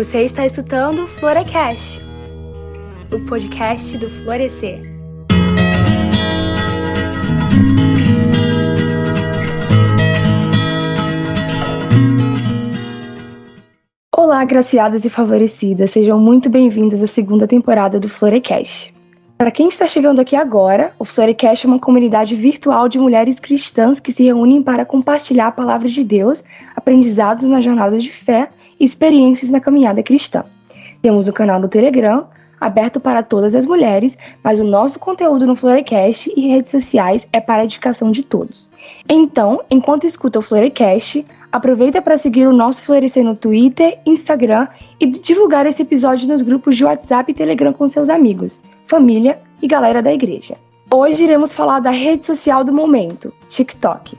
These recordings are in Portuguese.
Você está escutando Florecast, o podcast do Florescer. Olá, graciadas e favorecidas, sejam muito bem-vindas à segunda temporada do Florecast. Para quem está chegando aqui agora, o Florecast é uma comunidade virtual de mulheres cristãs que se reúnem para compartilhar a palavra de Deus, aprendizados na jornada de fé experiências na caminhada cristã. Temos o canal do Telegram, aberto para todas as mulheres, mas o nosso conteúdo no Florecast e redes sociais é para a edificação de todos. Então, enquanto escuta o Florecast, aproveita para seguir o nosso Florescer no Twitter, Instagram e divulgar esse episódio nos grupos de WhatsApp e Telegram com seus amigos, família e galera da igreja. Hoje iremos falar da rede social do momento, TikTok.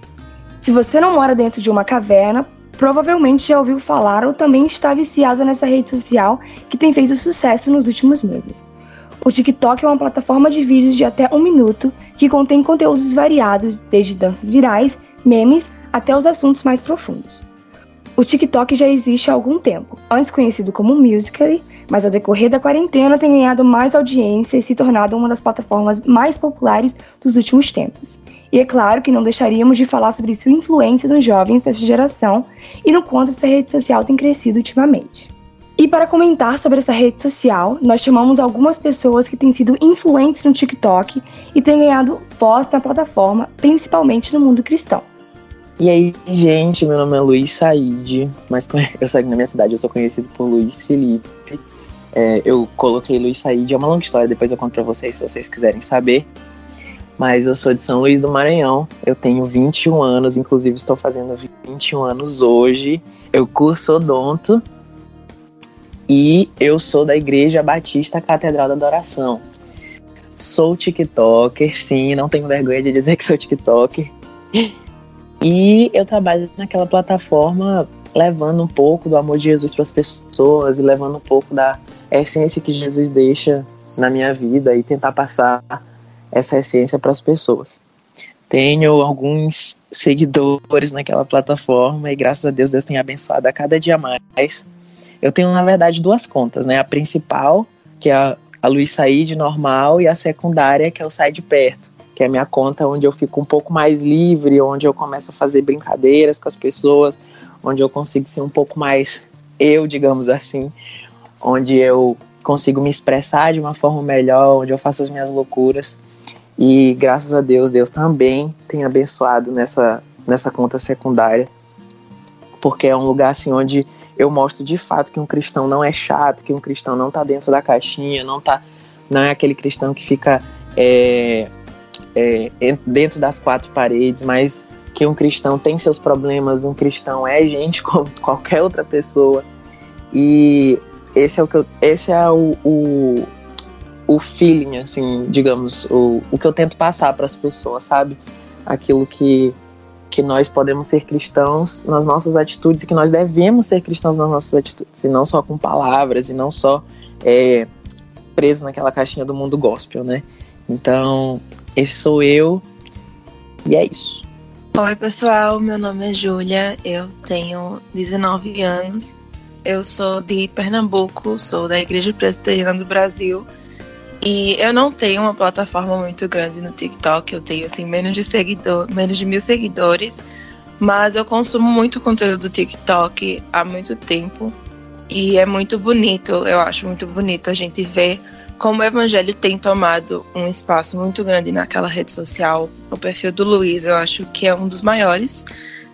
Se você não mora dentro de uma caverna, provavelmente já ouviu falar ou também está viciado nessa rede social que tem feito sucesso nos últimos meses. O TikTok é uma plataforma de vídeos de até um minuto que contém conteúdos variados, desde danças virais, memes, até os assuntos mais profundos. O TikTok já existe há algum tempo, antes conhecido como Musical.ly, mas ao decorrer da quarentena tem ganhado mais audiência e se tornado uma das plataformas mais populares dos últimos tempos. E é claro que não deixaríamos de falar sobre sua influência nos jovens dessa geração e no quanto essa rede social tem crescido ultimamente. E para comentar sobre essa rede social, nós chamamos algumas pessoas que têm sido influentes no TikTok e têm ganhado voz na plataforma, principalmente no mundo cristão. E aí, gente, meu nome é Luiz Said, mas eu saí na minha cidade, eu sou conhecido por Luiz Felipe. É, eu coloquei Luiz Said, é uma longa história, depois eu conto pra vocês se vocês quiserem saber mas eu sou de São Luís do Maranhão. Eu tenho 21 anos, inclusive estou fazendo 21 anos hoje. Eu curso odonto e eu sou da Igreja Batista Catedral da Adoração. Sou TikToker, sim, não tenho vergonha de dizer que sou TikToker. E eu trabalho naquela plataforma levando um pouco do amor de Jesus para as pessoas e levando um pouco da essência que Jesus deixa na minha vida e tentar passar essa essência para as pessoas. Tenho alguns seguidores naquela plataforma e graças a Deus Deus tem abençoado a cada dia mais. Eu tenho na verdade duas contas, né? A principal, que é a, a Luiz Said normal e a secundária, que é o Sai de Perto, que é a minha conta onde eu fico um pouco mais livre, onde eu começo a fazer brincadeiras com as pessoas, onde eu consigo ser um pouco mais eu, digamos assim, onde eu consigo me expressar de uma forma melhor, onde eu faço as minhas loucuras. E graças a Deus, Deus também tem abençoado nessa, nessa conta secundária, porque é um lugar assim onde eu mostro de fato que um cristão não é chato, que um cristão não está dentro da caixinha, não tá, não é aquele cristão que fica é, é, dentro das quatro paredes, mas que um cristão tem seus problemas, um cristão é gente como qualquer outra pessoa. E esse é o que eu, esse é o, o o feeling, assim, digamos, o, o que eu tento passar para as pessoas, sabe? Aquilo que, que nós podemos ser cristãos nas nossas atitudes e que nós devemos ser cristãos nas nossas atitudes, e não só com palavras, e não só é, preso naquela caixinha do mundo gospel, né? Então, esse sou eu, e é isso. Oi, pessoal, meu nome é Júlia, eu tenho 19 anos, eu sou de Pernambuco, sou da Igreja Presbiteriana do Brasil e eu não tenho uma plataforma muito grande no TikTok, eu tenho assim menos de seguidor, menos de mil seguidores, mas eu consumo muito conteúdo do TikTok há muito tempo e é muito bonito, eu acho muito bonito a gente ver como o evangelho tem tomado um espaço muito grande naquela rede social. O perfil do Luiz, eu acho que é um dos maiores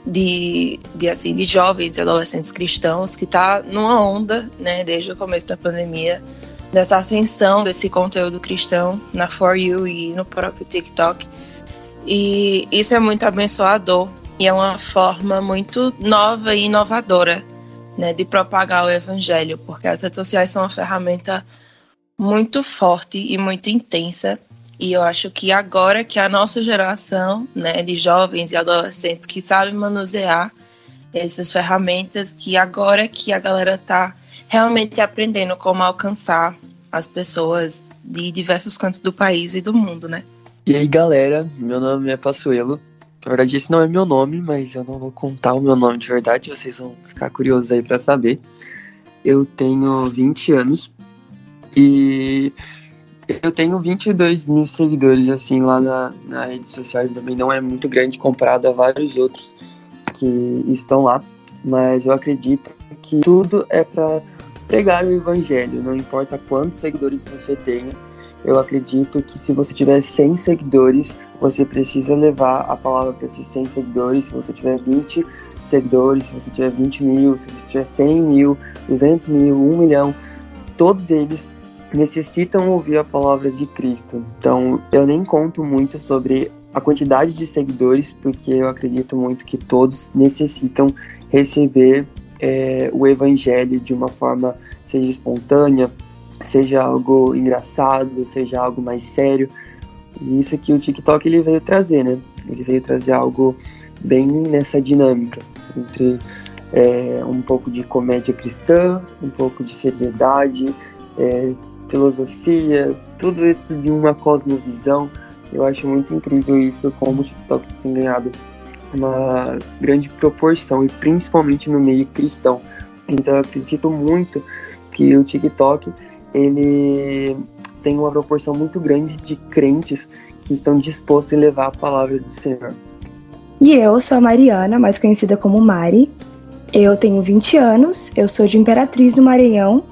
de, de assim de jovens e adolescentes cristãos que está numa onda, né, desde o começo da pandemia dessa ascensão desse conteúdo cristão na For You e no próprio TikTok. E isso é muito abençoador e é uma forma muito nova e inovadora né, de propagar o evangelho, porque as redes sociais são uma ferramenta muito forte e muito intensa. E eu acho que agora que a nossa geração né, de jovens e adolescentes que sabem manusear essas ferramentas, que agora que a galera está realmente aprendendo como alcançar as pessoas de diversos cantos do país e do mundo, né? E aí, galera, meu nome é Passuelo. Na verdade, esse não é meu nome, mas eu não vou contar o meu nome de verdade, vocês vão ficar curiosos aí para saber. eu tenho 20 anos e eu tenho 22 mil seguidores, assim, lá na, na rede social. Também não é muito grande comparado a vários outros que estão lá. Mas eu acredito que tudo é para pregar o evangelho, não importa quantos seguidores você tenha. Eu acredito que se você tiver 100 seguidores, você precisa levar a palavra para esses 100 seguidores. Se você tiver 20 seguidores, se você tiver 20 mil, se você tiver 100 mil, 200 mil, 1 milhão, todos eles necessitam ouvir a palavra de Cristo. Então, eu nem conto muito sobre a quantidade de seguidores, porque eu acredito muito que todos necessitam receber é, o evangelho de uma forma, seja espontânea, seja algo engraçado, seja algo mais sério. E isso que o TikTok ele veio trazer, né? Ele veio trazer algo bem nessa dinâmica entre é, um pouco de comédia cristã, um pouco de seriedade, é, filosofia, tudo isso de uma cosmovisão. Eu acho muito incrível isso, como o TikTok tem ganhado uma grande proporção, e principalmente no meio cristão. Então eu acredito muito que o TikTok ele tem uma proporção muito grande de crentes que estão dispostos em levar a palavra do Senhor. E eu sou a Mariana, mais conhecida como Mari. Eu tenho 20 anos, eu sou de Imperatriz do Maranhão,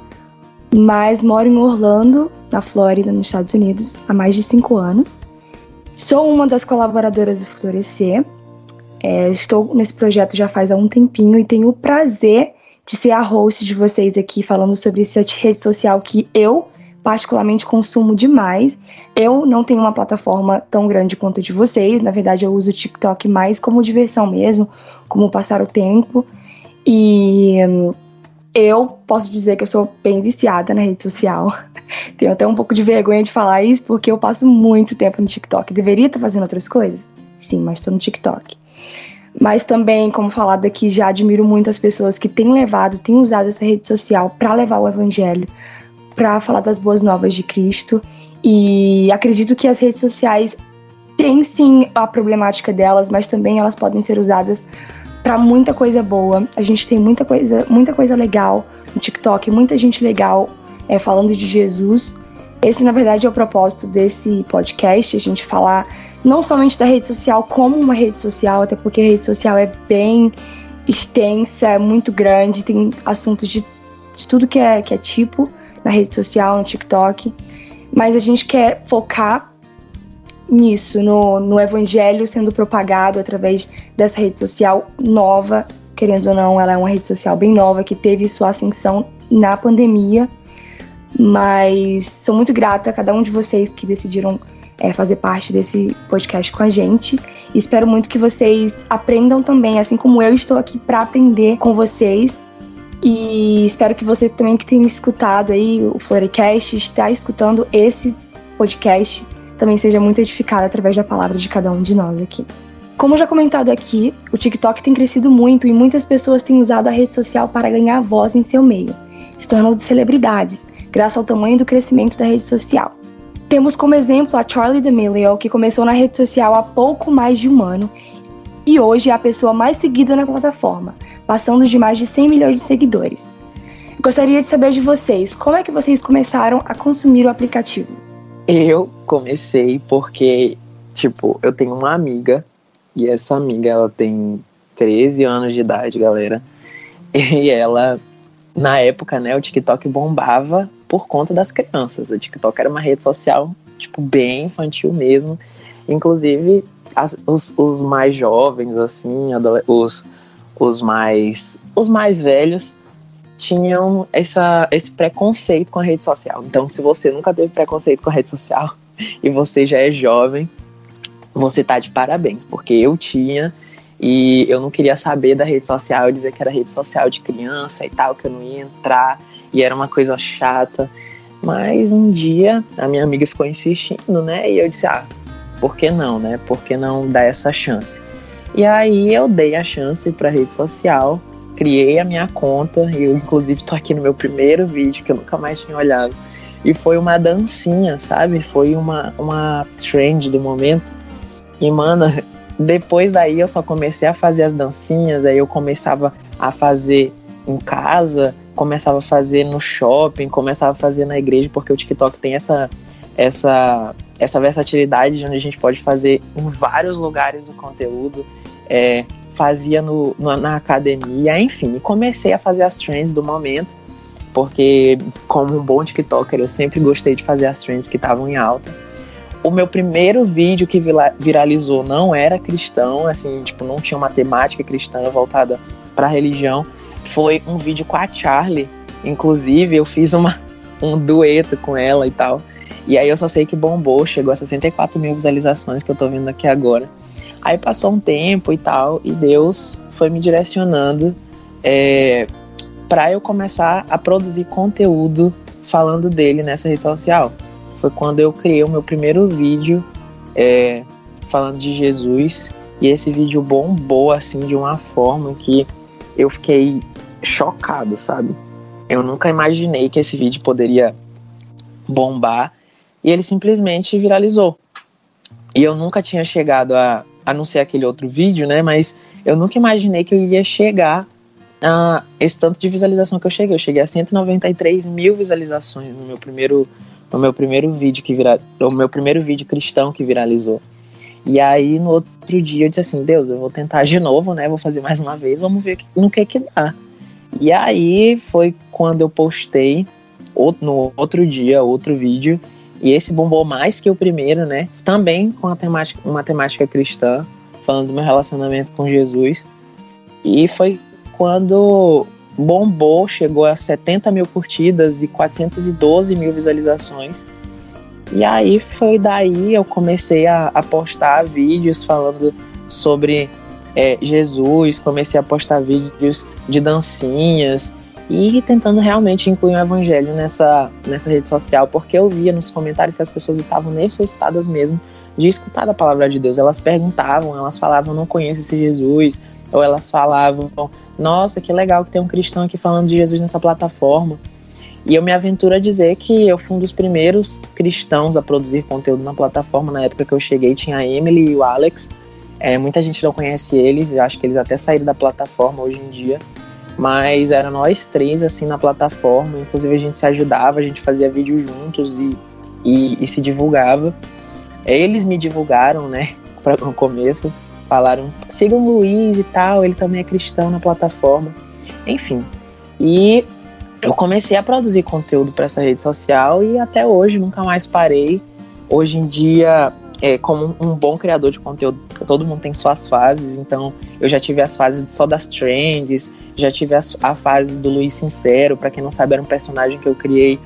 mas moro em Orlando, na Flórida, nos Estados Unidos, há mais de 5 anos. Sou uma das colaboradoras do Florescer. É, estou nesse projeto já faz há um tempinho e tenho o prazer de ser a host de vocês aqui falando sobre essa rede social que eu particularmente consumo demais. Eu não tenho uma plataforma tão grande quanto a de vocês. Na verdade, eu uso o TikTok mais como diversão mesmo, como passar o tempo. E hum, eu posso dizer que eu sou bem viciada na rede social. Tenho até um pouco de vergonha de falar isso, porque eu passo muito tempo no TikTok. Deveria estar fazendo outras coisas? Sim, mas estou no TikTok. Mas também, como falado aqui, já admiro muito as pessoas que têm levado, têm usado essa rede social para levar o evangelho, para falar das boas novas de Cristo. E acredito que as redes sociais têm sim a problemática delas, mas também elas podem ser usadas para muita coisa boa. A gente tem muita coisa, muita coisa legal no TikTok, muita gente legal é, falando de Jesus. Esse, na verdade, é o propósito desse podcast, a gente falar não somente da rede social como uma rede social, até porque a rede social é bem extensa, é muito grande, tem assuntos de, de tudo que é, que é tipo na rede social, no TikTok. Mas a gente quer focar nisso, no, no evangelho sendo propagado através dessa rede social nova. Querendo ou não, ela é uma rede social bem nova que teve sua ascensão na pandemia. Mas sou muito grata a cada um de vocês que decidiram é, fazer parte desse podcast com a gente. Espero muito que vocês aprendam também, assim como eu estou aqui para aprender com vocês. E espero que você também que tenha escutado aí o Florecast, está escutando esse podcast, também seja muito edificado através da palavra de cada um de nós aqui. Como já comentado aqui, o TikTok tem crescido muito e muitas pessoas têm usado a rede social para ganhar voz em seu meio, se tornando celebridades, graças ao tamanho do crescimento da rede social. Temos como exemplo a Charlie D'Amelio, que começou na rede social há pouco mais de um ano e hoje é a pessoa mais seguida na plataforma, passando de mais de 100 milhões de seguidores. Gostaria de saber de vocês, como é que vocês começaram a consumir o aplicativo? Eu comecei porque, tipo, eu tenho uma amiga, e essa amiga, ela tem 13 anos de idade, galera. E ela, na época, né, o TikTok bombava por conta das crianças. O TikTok era uma rede social, tipo, bem infantil mesmo. Inclusive, as, os, os mais jovens, assim, os, os mais os mais velhos tinham essa, esse preconceito com a rede social. Então, se você nunca teve preconceito com a rede social e você já é jovem, você tá de parabéns, porque eu tinha e eu não queria saber da rede social, dizer que era rede social de criança e tal, que eu não ia entrar e era uma coisa chata. Mas um dia a minha amiga ficou insistindo, né? E eu disse: "Ah, por que não, né? Por que não dar essa chance?" E aí eu dei a chance para rede social, criei a minha conta, e eu inclusive tô aqui no meu primeiro vídeo que eu nunca mais tinha olhado. E foi uma dancinha, sabe? Foi uma, uma trend do momento. E, mano, depois daí eu só comecei a fazer as dancinhas, aí eu começava a fazer em casa, começava a fazer no shopping, começava a fazer na igreja, porque o TikTok tem essa, essa, essa versatilidade de onde a gente pode fazer em vários lugares o conteúdo. É, fazia no, no, na academia, enfim, comecei a fazer as trends do momento, porque como um bom TikToker, eu sempre gostei de fazer as trends que estavam em alta. O meu primeiro vídeo que viralizou não era cristão, assim, tipo, não tinha uma temática cristã voltada para religião. Foi um vídeo com a Charlie, inclusive eu fiz uma, um dueto com ela e tal. E aí eu só sei que bombou, chegou a 64 mil visualizações que eu tô vendo aqui agora. Aí passou um tempo e tal, e Deus foi me direcionando é, para eu começar a produzir conteúdo falando dele nessa rede social. Foi quando eu criei o meu primeiro vídeo é, falando de Jesus, e esse vídeo bombou assim de uma forma que eu fiquei chocado, sabe? Eu nunca imaginei que esse vídeo poderia bombar e ele simplesmente viralizou. E eu nunca tinha chegado a a não ser aquele outro vídeo, né? Mas eu nunca imaginei que eu iria chegar a esse tanto de visualização que eu cheguei. Eu cheguei a 193 mil visualizações no meu primeiro, no meu primeiro vídeo que vira, o meu primeiro vídeo cristão que viralizou. E aí no outro dia eu disse assim, Deus, eu vou tentar de novo, né? Vou fazer mais uma vez, vamos ver no que que dá. E aí foi quando eu postei no outro dia outro vídeo e esse bombou mais que o primeiro, né? Também com a temática, uma temática cristã, falando do meu relacionamento com Jesus. E foi quando bombou, chegou a 70 mil curtidas e 412 mil visualizações. E aí foi daí eu comecei a, a postar vídeos falando sobre é, Jesus, comecei a postar vídeos de dancinhas, e tentando realmente incluir o evangelho nessa, nessa rede social, porque eu via nos comentários que as pessoas estavam necessitadas mesmo de escutar a palavra de Deus. Elas perguntavam, elas falavam, não conheço esse Jesus, ou elas falavam, nossa, que legal que tem um cristão aqui falando de Jesus nessa plataforma. E eu me aventuro a dizer que eu fui um dos primeiros cristãos a produzir conteúdo na plataforma. Na época que eu cheguei, tinha a Emily e o Alex. É, muita gente não conhece eles, eu acho que eles até saíram da plataforma hoje em dia. Mas era nós três, assim, na plataforma. Inclusive a gente se ajudava, a gente fazia vídeo juntos e, e, e se divulgava. Eles me divulgaram, né, pra, no começo. Falaram, sigam o Luiz e tal, ele também é cristão na plataforma. Enfim. E eu comecei a produzir conteúdo para essa rede social e até hoje nunca mais parei. Hoje em dia é, como um bom criador de conteúdo, todo mundo tem suas fases, então eu já tive as fases só das trends, já tive a, a fase do Luiz Sincero, para quem não sabe, era um personagem que eu criei,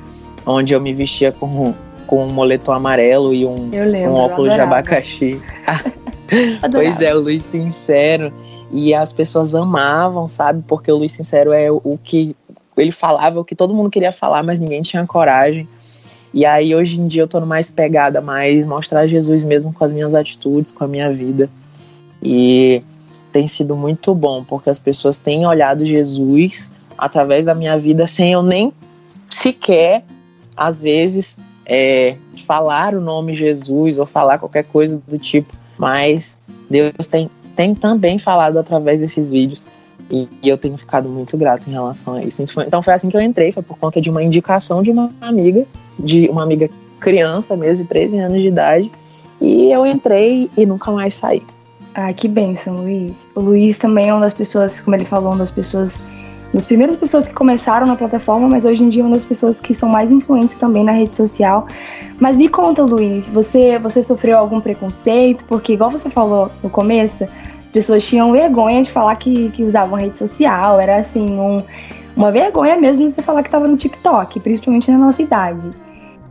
onde eu me vestia com, com um moletom amarelo e um, lembro, um óculos de abacaxi. pois é, o Luiz Sincero. E as pessoas amavam, sabe? Porque o Luiz Sincero é o, o que ele falava, o que todo mundo queria falar, mas ninguém tinha coragem. E aí hoje em dia eu tô mais pegada, mais mostrar Jesus mesmo com as minhas atitudes, com a minha vida. E tem sido muito bom, porque as pessoas têm olhado Jesus através da minha vida sem eu nem sequer, às vezes, é, falar o nome Jesus ou falar qualquer coisa do tipo. Mas Deus tem, tem também falado através desses vídeos. E, e eu tenho ficado muito grato em relação a isso. Então foi assim que eu entrei, foi por conta de uma indicação de uma amiga de uma amiga criança mesmo, de 13 anos de idade. E eu entrei e nunca mais saí. Ah, que bênção, Luiz. O Luiz também é uma das pessoas, como ele falou, uma das pessoas, das primeiras pessoas que começaram na plataforma, mas hoje em dia é uma das pessoas que são mais influentes também na rede social. Mas me conta, Luiz, você, você sofreu algum preconceito? Porque, igual você falou no começo, pessoas tinham vergonha de falar que, que usavam rede social, era assim, um, uma vergonha mesmo de você falar que estava no TikTok, principalmente na nossa idade.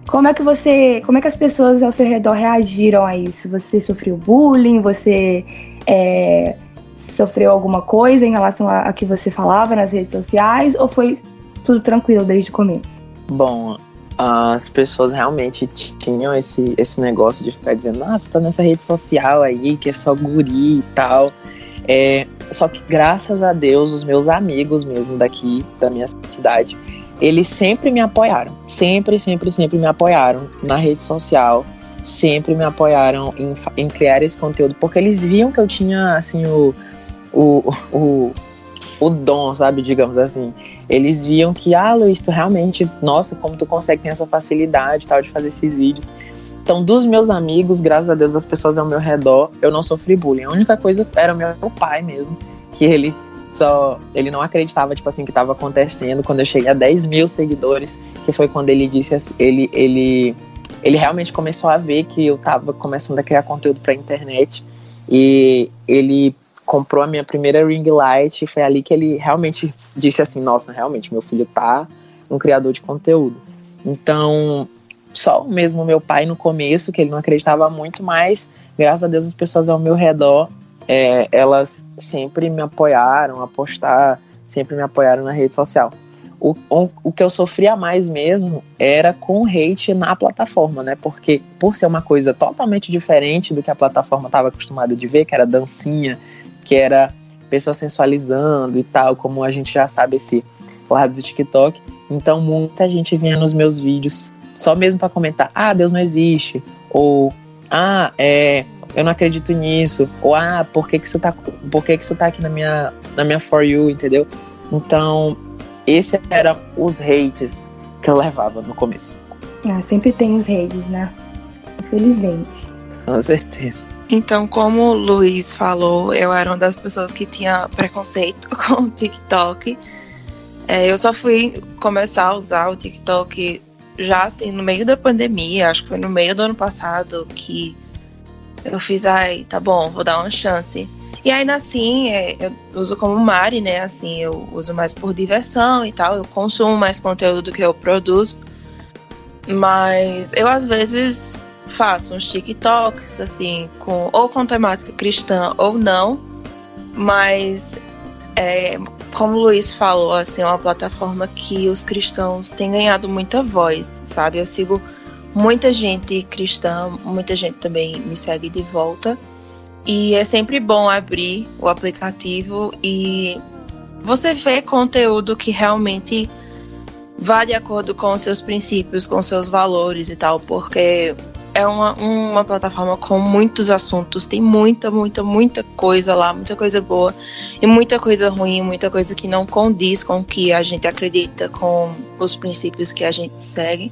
Como é que você, como é que as pessoas ao seu redor reagiram a isso? Você sofreu bullying? Você é, sofreu alguma coisa em relação a, a que você falava nas redes sociais? Ou foi tudo tranquilo desde o começo? Bom, as pessoas realmente tinham esse, esse negócio de ficar dizendo, você tá nessa rede social aí, que é só guri e tal. É, só que graças a Deus, os meus amigos mesmo daqui, da minha cidade, eles sempre me apoiaram. Sempre, sempre, sempre me apoiaram na rede social. Sempre me apoiaram em, em criar esse conteúdo, porque eles viam que eu tinha, assim, o, o, o, o dom, sabe, digamos assim. Eles viam que, ah, Luiz, tu realmente, nossa, como tu consegue ter essa facilidade tal de fazer esses vídeos. Então, dos meus amigos, graças a Deus, das pessoas ao meu redor, eu não sofri bullying. A única coisa era o meu pai mesmo, que ele só ele não acreditava tipo assim que estava acontecendo quando eu cheguei a 10 mil seguidores que foi quando ele disse assim, ele ele ele realmente começou a ver que eu estava começando a criar conteúdo para internet e ele comprou a minha primeira ring light e foi ali que ele realmente disse assim nossa realmente meu filho tá um criador de conteúdo então só mesmo meu pai no começo, que ele não acreditava muito, mas graças a Deus as pessoas ao meu redor, é, elas sempre me apoiaram a postar, sempre me apoiaram na rede social. O, o, o que eu sofria mais mesmo era com hate na plataforma, né? Porque por ser uma coisa totalmente diferente do que a plataforma estava acostumada de ver, que era dancinha, que era pessoa sensualizando e tal, como a gente já sabe esse lado do TikTok. Então muita gente vinha nos meus vídeos só mesmo para comentar, ah, Deus não existe, ou ah, é, eu não acredito nisso, ou ah, por que que isso tá, por que que isso tá aqui na minha, na minha For You, entendeu? Então, esses eram os hates que eu levava no começo. Então, como o Luiz falou, eu era uma das pessoas que tinha preconceito com o TikTok. É, eu só fui começar a usar o TikTok já assim, no meio da pandemia, acho que foi no meio do ano passado que eu fiz, ai, tá bom, vou dar uma chance. E ainda assim, é, eu uso como Mari, né? Assim, eu uso mais por diversão e tal, eu consumo mais conteúdo do que eu produzo. Mas eu às vezes faço uns TikToks, assim, com, ou com temática cristã ou não. Mas é, como o Luiz falou, assim, é uma plataforma que os cristãos têm ganhado muita voz, sabe? Eu sigo muita gente cristã, muita gente também me segue de volta. E é sempre bom abrir o aplicativo e você vê conteúdo que realmente vai de acordo com os seus princípios, com seus valores e tal, porque é uma, uma plataforma com muitos assuntos, tem muita, muita, muita coisa lá, muita coisa boa e muita coisa ruim, muita coisa que não condiz com o que a gente acredita, com os princípios que a gente segue.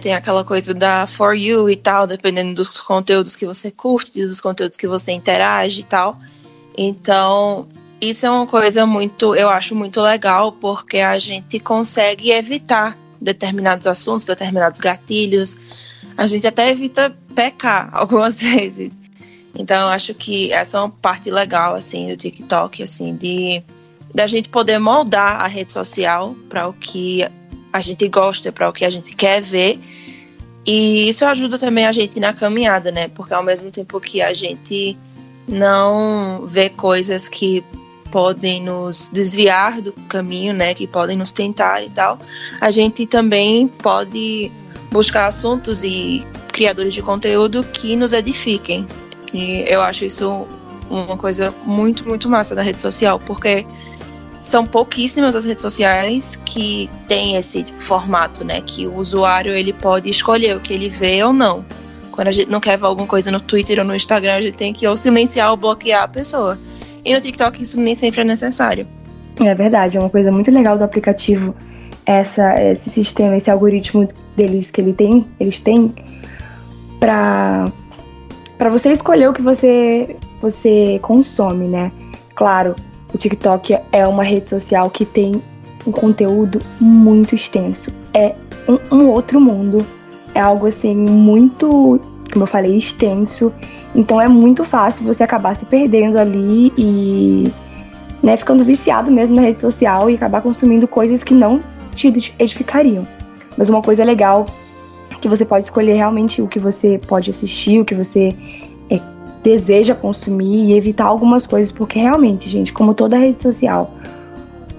Tem aquela coisa da For You e tal, dependendo dos conteúdos que você curte, dos conteúdos que você interage e tal. Então, isso é uma coisa muito, eu acho muito legal, porque a gente consegue evitar determinados assuntos, determinados gatilhos, a gente até evita pecar algumas vezes. Então, eu acho que essa é uma parte legal, assim, do TikTok, assim, de da gente poder moldar a rede social para o que a gente gosta, para o que a gente quer ver. E isso ajuda também a gente na caminhada, né? Porque ao mesmo tempo que a gente não vê coisas que podem nos desviar do caminho, né? Que podem nos tentar e tal, a gente também pode buscar assuntos e criadores de conteúdo que nos edifiquem. E eu acho isso uma coisa muito, muito massa da rede social, porque são pouquíssimas as redes sociais que têm esse formato, né? Que o usuário ele pode escolher o que ele vê ou não. Quando a gente não quer ver alguma coisa no Twitter ou no Instagram, a gente tem que ou silenciar ou bloquear a pessoa. E no TikTok isso nem sempre é necessário. É verdade, é uma coisa muito legal do aplicativo essa, esse sistema, esse algoritmo deles que ele tem, eles têm para para você escolher o que você você consome, né? Claro, o TikTok é uma rede social que tem um conteúdo muito extenso. É um, um outro mundo. É algo assim muito, como eu falei, extenso. Então é muito fácil você acabar se perdendo ali e né, ficando viciado mesmo na rede social e acabar consumindo coisas que não te edificariam. Mas uma coisa legal que você pode escolher realmente o que você pode assistir, o que você é, deseja consumir e evitar algumas coisas, porque realmente, gente, como toda rede social,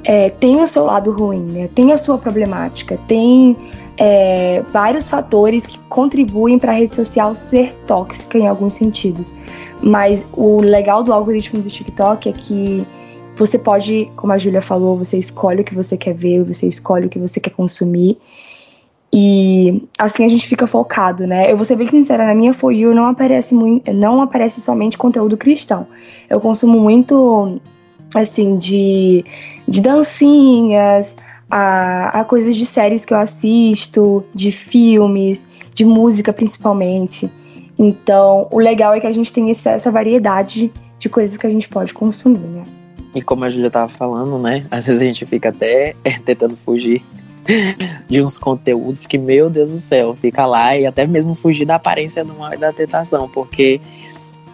é, tem o seu lado ruim, né? tem a sua problemática, tem é, vários fatores que contribuem para a rede social ser tóxica em alguns sentidos. Mas o legal do algoritmo do TikTok é que você pode, como a Júlia falou, você escolhe o que você quer ver, você escolhe o que você quer consumir. E assim a gente fica focado, né? Eu vou ser bem sincera, na minha For You não aparece muito, não aparece somente conteúdo cristão. Eu consumo muito assim de, de dancinhas, a, a coisas de séries que eu assisto, de filmes, de música principalmente. Então, o legal é que a gente tem essa, variedade de coisas que a gente pode consumir, né? E como a Julia tava falando, né? Às vezes a gente fica até tentando fugir de uns conteúdos que, meu Deus do céu, fica lá e até mesmo fugir da aparência do mal e da tentação, porque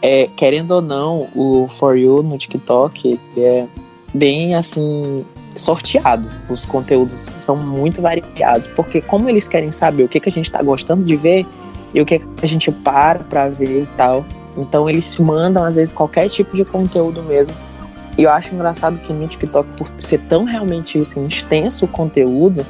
é, querendo ou não, o For You no TikTok é bem assim sorteado. Os conteúdos são muito variados, porque como eles querem saber o que, que a gente está gostando de ver e o que, que a gente para para ver e tal, então eles mandam às vezes qualquer tipo de conteúdo mesmo. E eu acho engraçado que no TikTok, por ser tão realmente assim, extenso o conteúdo,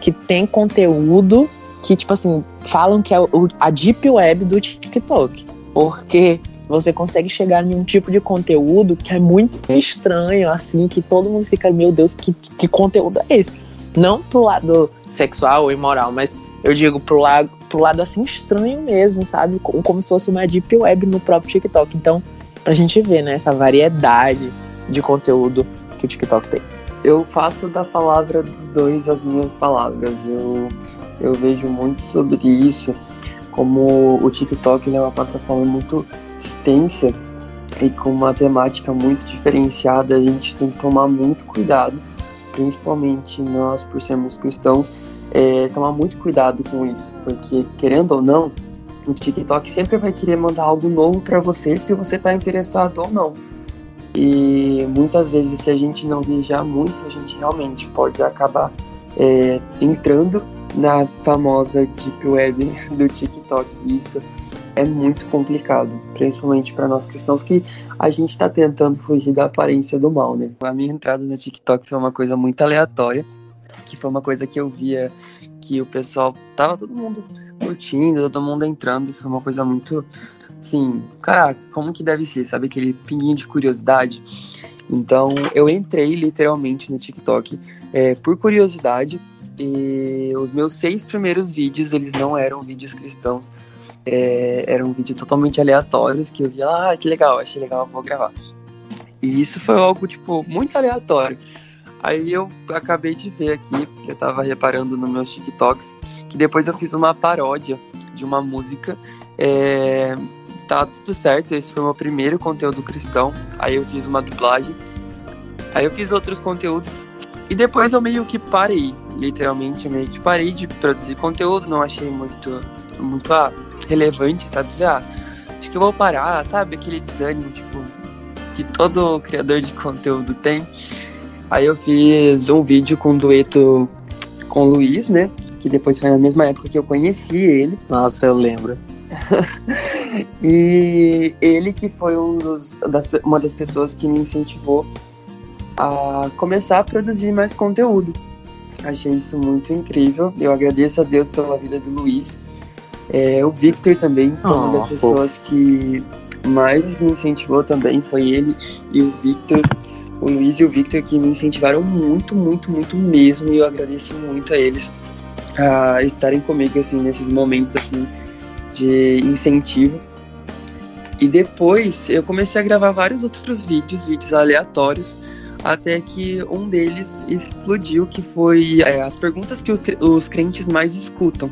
que tem conteúdo que, tipo assim, falam que é o, a deep web do TikTok. Porque você consegue chegar em um tipo de conteúdo que é muito estranho, assim, que todo mundo fica, meu Deus, que, que conteúdo é esse? Não pro lado sexual ou imoral, mas eu digo pro lado, pro lado assim estranho mesmo, sabe? Como, como se fosse uma deep web no próprio TikTok. Então, pra gente ver, né, essa variedade de conteúdo que o TikTok tem. Eu faço da palavra dos dois as minhas palavras. Eu, eu vejo muito sobre isso, como o TikTok é uma plataforma muito extensa e com uma temática muito diferenciada, a gente tem que tomar muito cuidado, principalmente nós, por sermos cristãos, é, tomar muito cuidado com isso, porque querendo ou não, o TikTok sempre vai querer mandar algo novo para você se você está interessado ou não. E muitas vezes, se a gente não viajar muito, a gente realmente pode acabar é, entrando na famosa Deep Web do TikTok. Isso é muito complicado, principalmente para nós cristãos que a gente está tentando fugir da aparência do mal, né? A minha entrada no TikTok foi uma coisa muito aleatória, que foi uma coisa que eu via que o pessoal tava todo mundo curtindo, todo mundo entrando, foi uma coisa muito assim, caraca, como que deve ser, sabe? Aquele pinguinho de curiosidade. Então, eu entrei literalmente no TikTok é, por curiosidade. E os meus seis primeiros vídeos, eles não eram vídeos cristãos. É, eram vídeos totalmente aleatórios que eu via, ah, que legal, achei legal, vou gravar. E isso foi algo, tipo, muito aleatório. Aí eu acabei de ver aqui, eu tava reparando nos meus TikToks, que depois eu fiz uma paródia de uma música é, tá tudo certo. Esse foi o meu primeiro conteúdo cristão. Aí eu fiz uma dublagem. Aí eu fiz outros conteúdos. E depois eu meio que parei. Literalmente, eu meio que parei de produzir conteúdo. Não achei muito, muito ah, relevante, sabe? Ah, acho que eu vou parar, sabe? Aquele desânimo, tipo, que todo criador de conteúdo tem. Aí eu fiz um vídeo com um dueto com o Luiz, né? Que depois foi na mesma época que eu conheci ele. Nossa, eu lembro. e ele que foi um dos, das, uma das pessoas que me incentivou a começar a produzir mais conteúdo. Achei isso muito incrível. Eu agradeço a Deus pela vida do Luiz. É, o Victor também foi oh, uma das pessoas pô. que mais me incentivou também. Foi ele e o Victor, o Luiz e o Victor que me incentivaram muito, muito, muito mesmo. E eu agradeço muito a eles a estarem comigo assim nesses momentos assim de incentivo. E depois eu comecei a gravar vários outros vídeos, vídeos aleatórios, até que um deles explodiu, que foi é, as perguntas que os crentes mais escutam.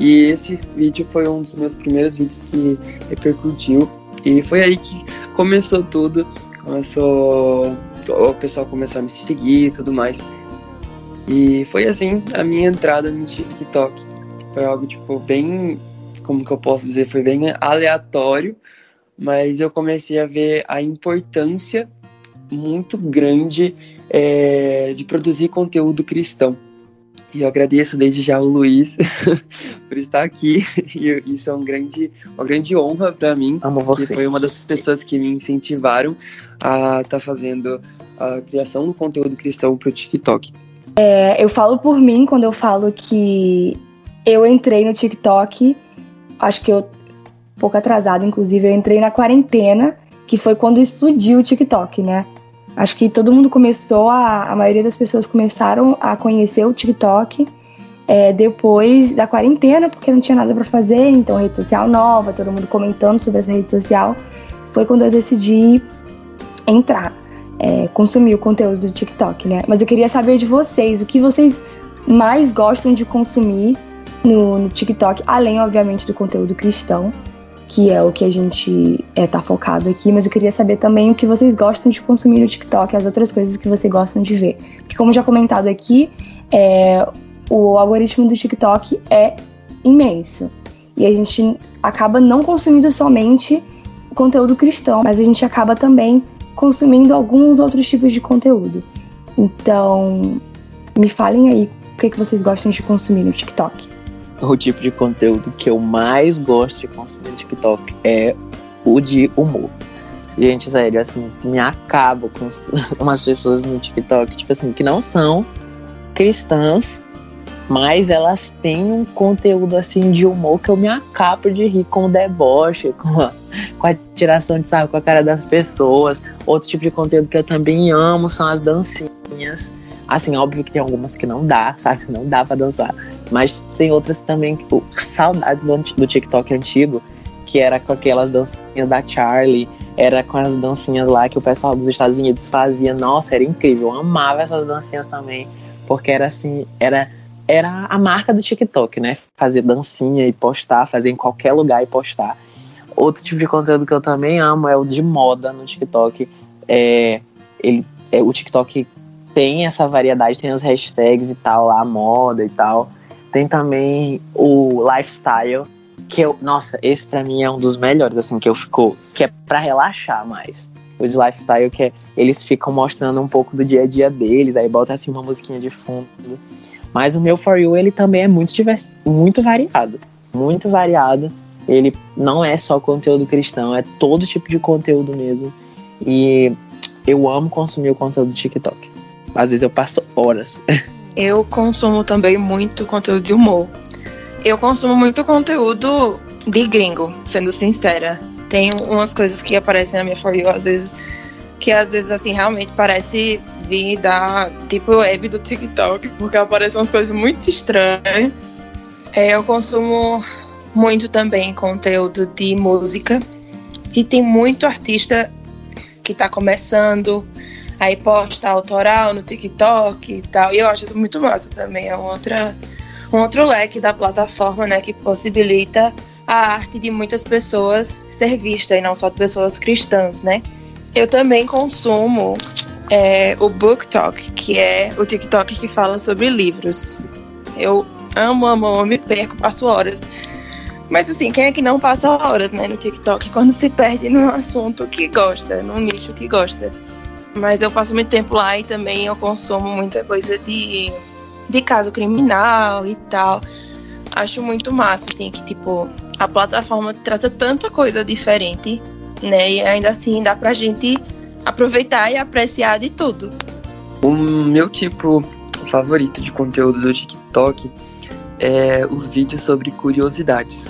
E esse vídeo foi um dos meus primeiros vídeos que repercutiu. E foi aí que começou tudo. Começou. O pessoal começou a me seguir e tudo mais. E foi assim a minha entrada no TikTok. Foi algo, tipo, bem como que eu posso dizer, foi bem aleatório, mas eu comecei a ver a importância muito grande é, de produzir conteúdo cristão. E eu agradeço desde já o Luiz por estar aqui. E isso é um grande, uma grande honra para mim. Amo você. Que foi uma das pessoas que me incentivaram a estar tá fazendo a criação do conteúdo cristão para o TikTok. É, eu falo por mim quando eu falo que eu entrei no TikTok acho que eu um pouco atrasada, inclusive, eu entrei na quarentena, que foi quando explodiu o TikTok, né? Acho que todo mundo começou a. A maioria das pessoas começaram a conhecer o TikTok é, depois da quarentena, porque não tinha nada para fazer, então rede social nova, todo mundo comentando sobre essa rede social. Foi quando eu decidi entrar. é, consumir o conteúdo do TikTok, né? Mas eu queria saber de vocês, o que vocês mais gostam de consumir no, no TikTok, além, obviamente, do conteúdo cristão, que é o que a gente é, tá focado aqui, mas eu queria saber também o que vocês gostam de consumir no TikTok, as outras coisas que vocês gostam de ver. Porque, como já comentado aqui, é, o algoritmo do TikTok é imenso. E a gente acaba não consumindo somente conteúdo cristão, mas a gente acaba também consumindo alguns outros tipos de conteúdo. Então, me falem aí o que, que vocês gostam de consumir no TikTok. O tipo de conteúdo que eu mais gosto de consumir no TikTok é o de humor. Gente, sério, assim, me acabo com umas pessoas no TikTok, tipo assim, que não são cristãs, mas elas têm um conteúdo assim de humor que eu me acabo de rir com o deboche, com a, com a tiração de sarro com a cara das pessoas. Outro tipo de conteúdo que eu também amo são as dancinhas. Assim, óbvio que tem algumas que não dá, sabe? Não dá para dançar. Mas tem outras também, tipo, saudades do, do TikTok antigo, que era com aquelas dancinhas da Charlie, era com as dancinhas lá que o pessoal dos Estados Unidos fazia. Nossa, era incrível. Eu amava essas dancinhas também, porque era assim, era era a marca do TikTok, né? Fazer dancinha e postar, fazer em qualquer lugar e postar. Outro tipo de conteúdo que eu também amo é o de moda no TikTok. É, ele, é, o TikTok tem essa variedade, tem as hashtags e tal, lá, moda e tal. Tem também o lifestyle, que eu, nossa, esse para mim é um dos melhores, assim, que eu fico, que é para relaxar mais. O de lifestyle, que é, eles ficam mostrando um pouco do dia a dia deles, aí bota assim uma musiquinha de fundo. Mas o meu For You, ele também é muito, divers, muito variado. Muito variado. Ele não é só conteúdo cristão, é todo tipo de conteúdo mesmo. E eu amo consumir o conteúdo do TikTok. Às vezes eu passo horas. Eu consumo também muito conteúdo de humor. Eu consumo muito conteúdo de gringo, sendo sincera. Tem umas coisas que aparecem na minha For às vezes, que às vezes, assim, realmente parece vir da tipo web do TikTok, porque aparecem umas coisas muito estranhas. É, eu consumo muito também conteúdo de música. E tem muito artista que está começando, aí posta autoral no TikTok e tal. E eu acho isso muito massa também. É outra, um outro leque da plataforma, né, que possibilita a arte de muitas pessoas ser vista e não só de pessoas cristãs, né? Eu também consumo é, o Book Talk, que é o TikTok que fala sobre livros. Eu amo, amo, amo, me perco, passo horas. Mas assim, quem é que não passa horas né, no TikTok quando se perde num assunto que gosta, num nicho que gosta? Mas eu passo muito tempo lá e também eu consumo muita coisa de, de caso criminal e tal. Acho muito massa, assim, que tipo, a plataforma trata tanta coisa diferente, né? E ainda assim dá pra gente aproveitar e apreciar de tudo. O meu tipo favorito de conteúdo do TikTok é os vídeos sobre curiosidades.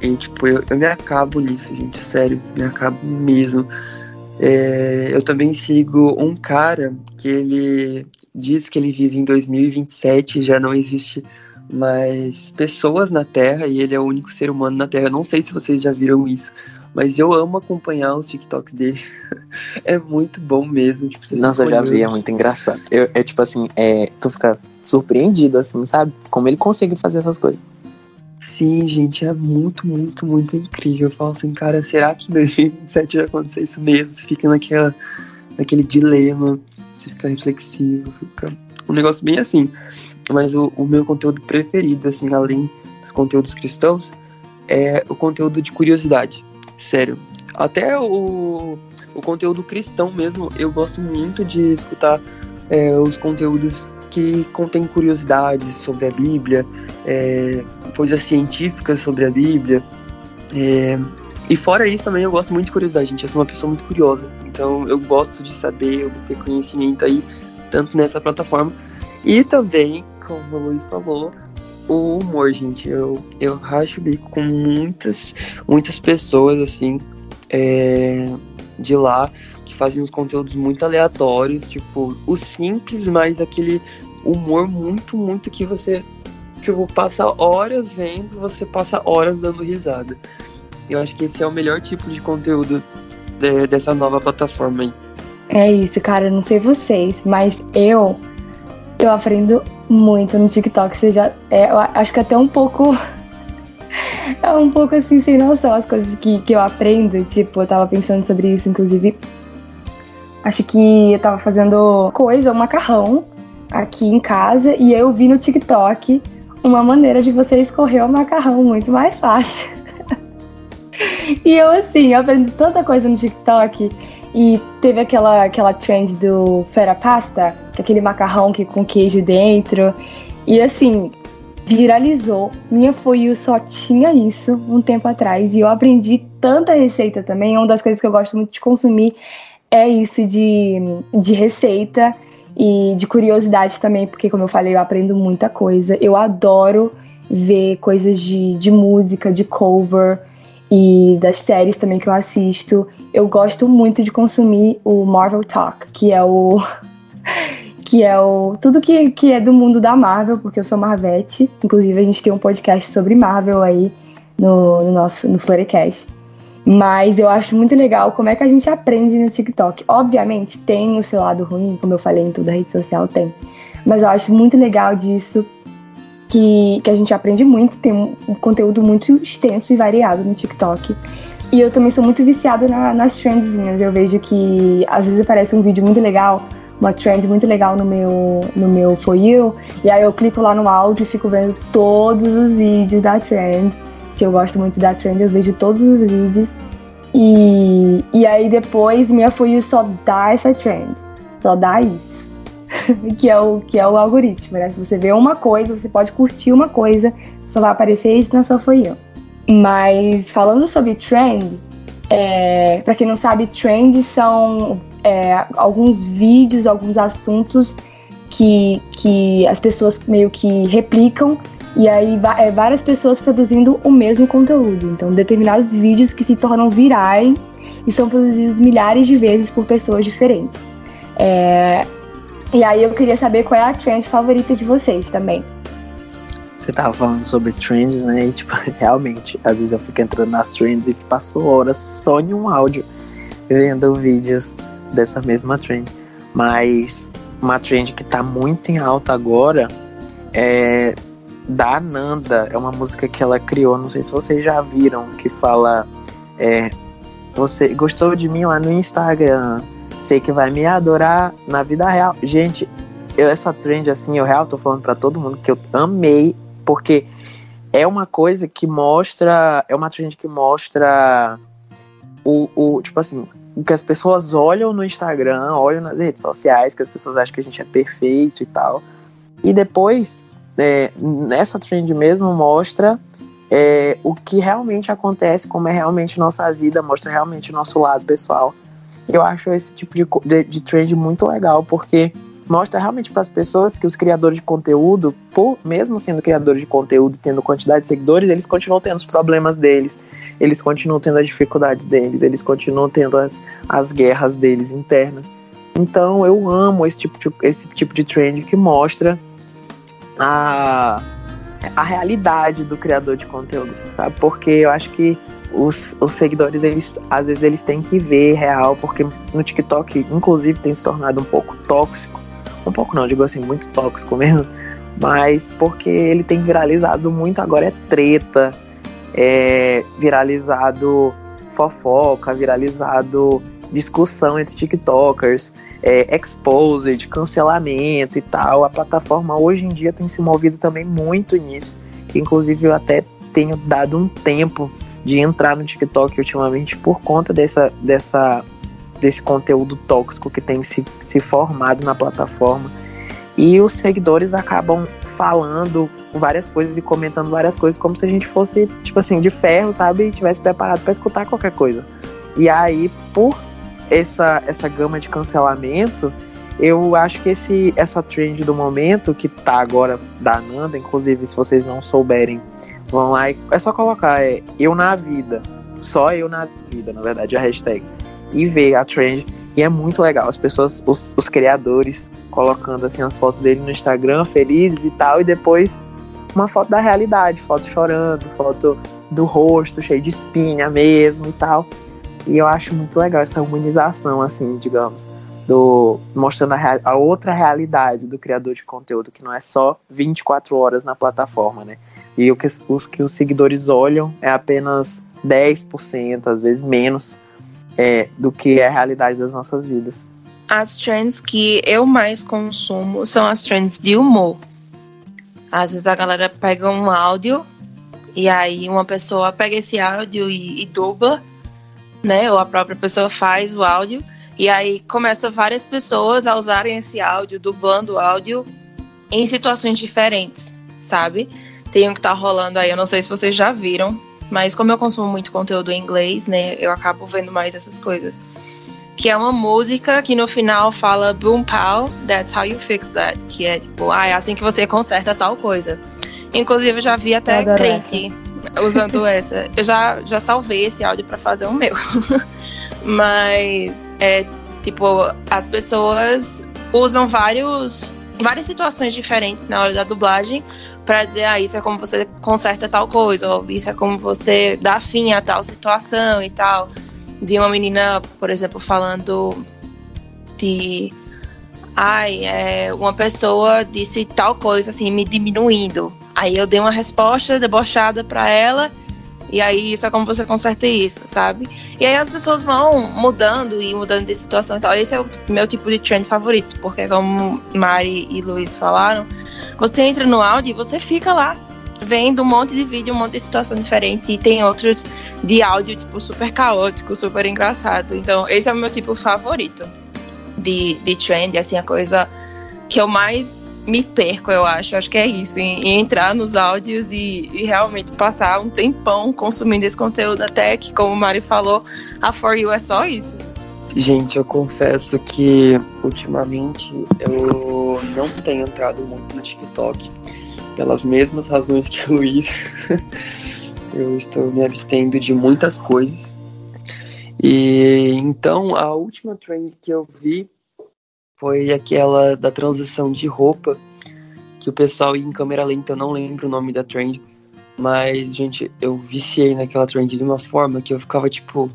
E, tipo, eu, eu me acabo nisso, gente, sério, me acabo mesmo. É, eu também sigo um cara que ele diz que ele vive em 2027, já não existe mais pessoas na Terra e ele é o único ser humano na Terra. Não sei se vocês já viram isso, mas eu amo acompanhar os TikToks dele. é muito bom mesmo. Tipo, Nossa, eu já vi, é muito engraçado. Eu, é tipo assim, é, tu fica surpreendido, assim, sabe? Como ele consegue fazer essas coisas. Sim, gente, é muito, muito, muito incrível. Eu falo assim, cara, será que em 2027 vai acontecer isso mesmo? Você fica naquela, naquele dilema, você fica reflexivo, fica um negócio bem assim. Mas o, o meu conteúdo preferido, assim, além dos conteúdos cristãos, é o conteúdo de curiosidade. Sério. Até o, o conteúdo cristão mesmo, eu gosto muito de escutar é, os conteúdos que contêm curiosidades sobre a Bíblia, é, coisas científicas sobre a Bíblia. É, e fora isso também eu gosto muito de curiosidade, gente. Eu sou uma pessoa muito curiosa. Então eu gosto de saber, ter conhecimento aí, tanto nessa plataforma. E também, como o Luiz falou, o humor, gente. Eu, eu racho o bico com muitas, muitas pessoas, assim, é, de lá, que fazem uns conteúdos muito aleatórios, tipo, o simples, mas aquele humor muito, muito que você, tipo, passa horas vendo, você passa horas dando risada. Eu acho que esse é o melhor tipo de conteúdo de, dessa nova plataforma aí. É isso, cara. Não sei vocês, mas eu eu aprendo muito no TikTok. Você já, é, eu acho que até um pouco é um pouco assim sem noção as coisas que, que eu aprendo. Tipo, eu tava pensando sobre isso, inclusive. Acho que eu tava fazendo coisa, um macarrão aqui em casa e eu vi no TikTok uma maneira de você escorrer o macarrão muito mais fácil. e eu assim, eu aprendi tanta coisa no TikTok e teve aquela, aquela trend do fera pasta, é aquele macarrão que com queijo dentro. E assim, viralizou. Minha For You só tinha isso um tempo atrás. E eu aprendi tanta receita também. Uma das coisas que eu gosto muito de consumir é isso de, de receita e de curiosidade também, porque, como eu falei, eu aprendo muita coisa. Eu adoro ver coisas de, de música, de cover e das séries também que eu assisto. Eu gosto muito de consumir o Marvel Talk, que é o que é o tudo que, que é do mundo da Marvel, porque eu sou Marvete. Inclusive, a gente tem um podcast sobre Marvel aí no, no nosso no Florecast. Mas eu acho muito legal como é que a gente aprende no TikTok. Obviamente, tem o seu lado ruim, como eu falei em toda rede social, tem. Mas eu acho muito legal disso, que, que a gente aprende muito, tem um, um conteúdo muito extenso e variado no TikTok. E eu também sou muito viciada na, nas trendzinhas. Eu vejo que às vezes aparece um vídeo muito legal uma trend muito legal no meu, no meu For You. E aí eu clico lá no áudio e fico vendo todos os vídeos da trend. Se eu gosto muito da trend, eu vejo todos os vídeos. E, e aí depois minha You só dá essa trend. Só dá isso. que, é o, que é o algoritmo, né? Se você vê uma coisa, você pode curtir uma coisa, só vai aparecer isso na sua You. Mas falando sobre trend, é, para quem não sabe, trends são é, alguns vídeos, alguns assuntos que, que as pessoas meio que replicam e aí é, várias pessoas produzindo o mesmo conteúdo. Então, determinados vídeos que se tornam virais e são produzidos milhares de vezes por pessoas diferentes. É, e aí eu queria saber qual é a trend favorita de vocês também. Você tava falando sobre trends, né? E, tipo, realmente, às vezes eu fico entrando nas trends e passo horas só em um áudio vendo vídeos dessa mesma trend. Mas uma trend que tá muito em alta agora é da Ananda. É uma música que ela criou, não sei se vocês já viram, que fala. É, você gostou de mim lá no Instagram, sei que vai me adorar na vida real. Gente, eu, essa trend, assim, eu real tô falando para todo mundo que eu amei, porque é uma coisa que mostra. É uma trend que mostra o, o tipo assim, o que as pessoas olham no Instagram, olham nas redes sociais, que as pessoas acham que a gente é perfeito e tal. E depois, é, nessa trend mesmo, mostra é, o que realmente acontece, como é realmente nossa vida, mostra realmente o nosso lado pessoal. Eu acho esse tipo de, de, de trend muito legal, porque mostra realmente para as pessoas que os criadores de conteúdo, por, mesmo sendo criadores de conteúdo, tendo quantidade de seguidores, eles continuam tendo os problemas deles, eles continuam tendo as dificuldades deles, eles continuam tendo as, as guerras deles internas. Então eu amo esse tipo de, esse tipo de trend que mostra a, a realidade do criador de conteúdo, sabe? Porque eu acho que os, os seguidores, eles às vezes eles têm que ver real, porque no TikTok, inclusive, tem se tornado um pouco tóxico. Um pouco não, digo assim, muito tóxico mesmo, mas porque ele tem viralizado muito agora é treta, é viralizado fofoca, viralizado discussão entre TikTokers, é, exposed, cancelamento e tal. A plataforma hoje em dia tem se movido também muito nisso. Inclusive eu até tenho dado um tempo de entrar no TikTok ultimamente por conta dessa, dessa desse conteúdo tóxico que tem se, se formado na plataforma. E os seguidores acabam falando várias coisas e comentando várias coisas como se a gente fosse, tipo assim, de ferro, sabe? E tivesse preparado para escutar qualquer coisa. E aí, por essa, essa gama de cancelamento, eu acho que esse, essa trend do momento, que tá agora da Nanda, inclusive, se vocês não souberem, vão lá e é só colocar é, eu na vida. Só eu na vida, na verdade, a hashtag e ver a trend. E é muito legal. As pessoas, os, os criadores, colocando assim as fotos dele no Instagram, felizes e tal, e depois uma foto da realidade, foto chorando, foto do rosto cheio de espinha mesmo e tal. E eu acho muito legal essa humanização, assim, digamos, do mostrando a, a, outra realidade do criador de conteúdo, que não é só 24 horas na plataforma, né? E o que os, que os seguidores olham é apenas 10%, às vezes menos, é, do que é a realidade das nossas vidas. As trends que eu mais consumo são as trends de humor. Às vezes a galera pega um áudio e aí uma pessoa pega esse áudio e, e dubla, né? Ou a própria pessoa faz o áudio e aí começa várias pessoas a usarem esse áudio, dublando o áudio em situações diferentes, sabe? Tem um que tá rolando aí, eu não sei se vocês já viram, mas como eu consumo muito conteúdo em inglês, né, eu acabo vendo mais essas coisas. Que é uma música que no final fala boom pow, that's how you fix that. Que é tipo, ah, é assim que você conserta tal coisa. Inclusive, eu já vi até crente essa. Usando essa. Eu já, já salvei esse áudio para fazer o meu. Mas, é tipo, as pessoas usam vários, várias situações diferentes na hora da dublagem para dizer, ah, isso é como você conserta tal coisa, ou isso é como você dá fim a tal situação e tal. De uma menina, por exemplo, falando de. Ai, é, uma pessoa disse tal coisa assim, me diminuindo. Aí eu dei uma resposta debochada para ela e aí, é como você conserta isso, sabe? E aí as pessoas vão mudando e mudando de situação e tal. Esse é o meu tipo de trend favorito, porque como Mari e Luiz falaram, você entra no áudio e você fica lá vendo um monte de vídeo, um monte de situação diferente. E tem outros de áudio, tipo, super caótico, super engraçado. Então, esse é o meu tipo favorito de, de trend, assim, a coisa que eu mais me perco, eu acho. Acho que é isso, em, em entrar nos áudios e, e, realmente passar um tempão consumindo esse conteúdo, até que, como o Mari falou, a For You é só isso. Gente, eu confesso que ultimamente eu não tenho entrado muito no TikTok, pelas mesmas razões que o Luiz. eu estou me abstendo de muitas coisas. E então a última trend que eu vi foi aquela da transição de roupa que o pessoal ia em câmera lenta, eu não lembro o nome da trend, mas, gente, eu viciei naquela trend de uma forma que eu ficava, tipo,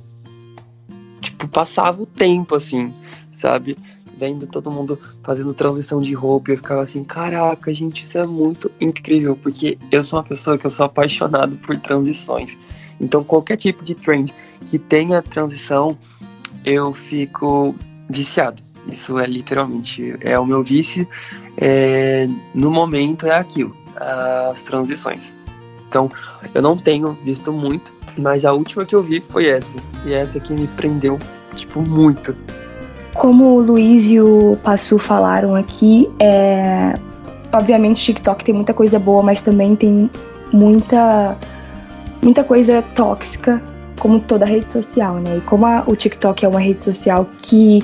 tipo, passava o tempo, assim, sabe? Vendo todo mundo fazendo transição de roupa, eu ficava assim, caraca, gente, isso é muito incrível, porque eu sou uma pessoa que eu sou apaixonado por transições. Então, qualquer tipo de trend que tenha transição, eu fico viciado. Isso é literalmente é o meu vício. É, no momento é aquilo, as transições. Então, eu não tenho visto muito, mas a última que eu vi foi essa. E essa que me prendeu, tipo, muito. Como o Luiz e o Passu falaram aqui, é... obviamente o TikTok tem muita coisa boa, mas também tem muita, muita coisa tóxica, como toda rede social, né? E como a, o TikTok é uma rede social que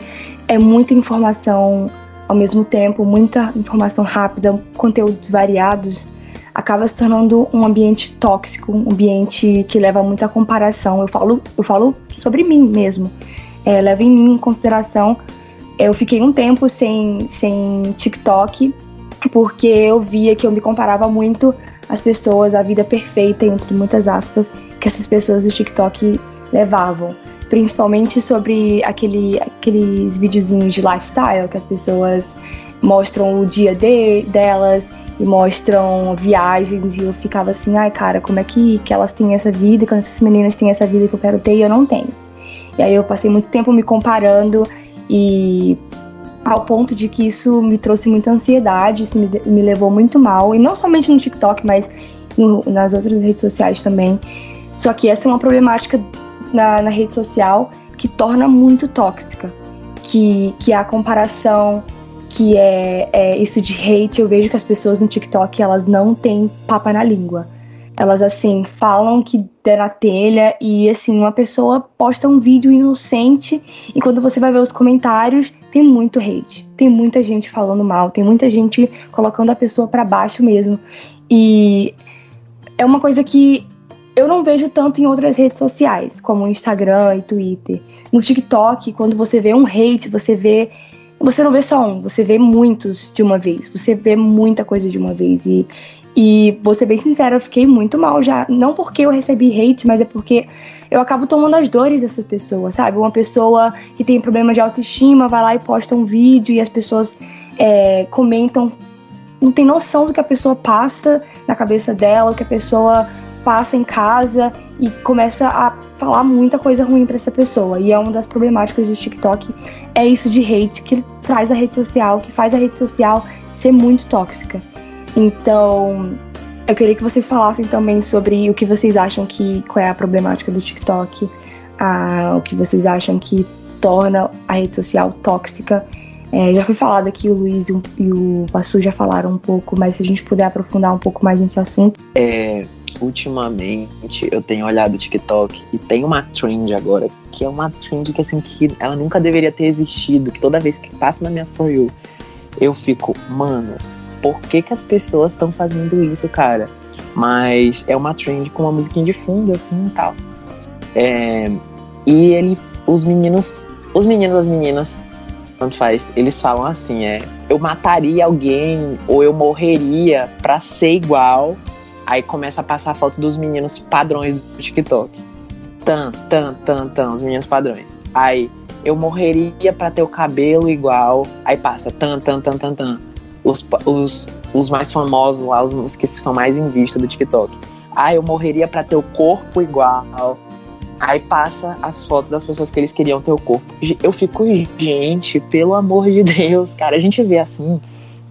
é muita informação ao mesmo tempo, muita informação rápida, conteúdos variados, acaba se tornando um ambiente tóxico, um ambiente que leva muita comparação. Eu falo, eu falo sobre mim mesmo. É, leva em mim em consideração. Eu fiquei um tempo sem, sem TikTok, porque eu via que eu me comparava muito às pessoas, a vida perfeita, entre muitas aspas, que essas pessoas do TikTok levavam principalmente sobre aquele, aqueles videozinhos de lifestyle que as pessoas mostram o dia de, delas e mostram viagens e eu ficava assim, ai cara, como é que, que elas têm essa vida, quando essas meninas têm essa vida que eu quero ter e eu não tenho. E aí eu passei muito tempo me comparando e ao ponto de que isso me trouxe muita ansiedade, isso me, me levou muito mal, e não somente no TikTok, mas nas outras redes sociais também. Só que essa é uma problemática na, na rede social que torna muito tóxica. Que, que é a comparação, que é, é, isso de hate. Eu vejo que as pessoas no TikTok elas não têm papa na língua. Elas assim falam que der na telha e assim uma pessoa posta um vídeo inocente e quando você vai ver os comentários tem muito hate, tem muita gente falando mal, tem muita gente colocando a pessoa para baixo mesmo. E é uma coisa que eu não vejo tanto em outras redes sociais, como Instagram e Twitter. No TikTok, quando você vê um hate, você vê. Você não vê só um, você vê muitos de uma vez. Você vê muita coisa de uma vez. E E vou ser bem sincera, eu fiquei muito mal já. Não porque eu recebi hate, mas é porque eu acabo tomando as dores dessa pessoa, sabe? Uma pessoa que tem problema de autoestima vai lá e posta um vídeo e as pessoas é, comentam. Não tem noção do que a pessoa passa na cabeça dela, o que a pessoa passa em casa e começa a falar muita coisa ruim para essa pessoa. E é uma das problemáticas do TikTok é isso de hate que traz a rede social, que faz a rede social ser muito tóxica. Então, eu queria que vocês falassem também sobre o que vocês acham que qual é a problemática do TikTok, a, o que vocês acham que torna a rede social tóxica. É, já foi falado aqui, o Luiz e o, e o Passu já falaram um pouco, mas se a gente puder aprofundar um pouco mais nesse assunto. É, ultimamente eu tenho olhado o TikTok e tem uma trend agora, que é uma trend que assim, que ela nunca deveria ter existido, que toda vez que passa na minha For You, eu fico, mano, por que, que as pessoas estão fazendo isso, cara? Mas é uma trend com uma musiquinha de fundo, assim e tal. É, e ele, os meninos, os meninos, as meninas, tanto faz, eles falam assim, é, eu mataria alguém ou eu morreria pra ser igual. Aí começa a passar a foto dos meninos padrões do TikTok. Tan, tan, tan, tan, os meninos padrões. Aí, eu morreria pra ter o cabelo igual. Aí passa, tan, tan, tan, tan, tan os, os, os mais famosos lá, os, que são mais em vista do TikTok. Ah, eu morreria para ter o corpo igual. Aí passa as fotos das pessoas que eles queriam ter o corpo. Eu fico, gente, pelo amor de Deus, cara, a gente vê assim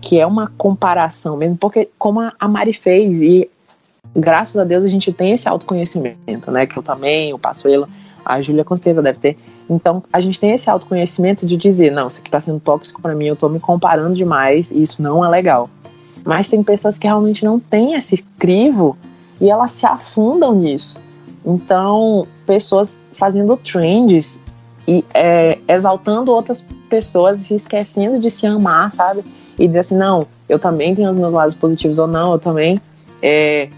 que é uma comparação mesmo, porque como a Mari fez, e graças a Deus a gente tem esse autoconhecimento, né? Que eu também, o Passuelo, a Júlia com certeza deve ter. Então, a gente tem esse autoconhecimento de dizer, não, isso aqui tá sendo tóxico para mim, eu tô me comparando demais e isso não é legal. Mas tem pessoas que realmente não têm esse crivo e elas se afundam nisso. Então, pessoas fazendo trends e é, exaltando outras pessoas e se esquecendo de se amar, sabe? E dizer assim, não, eu também tenho os meus lados positivos ou não, eu também é,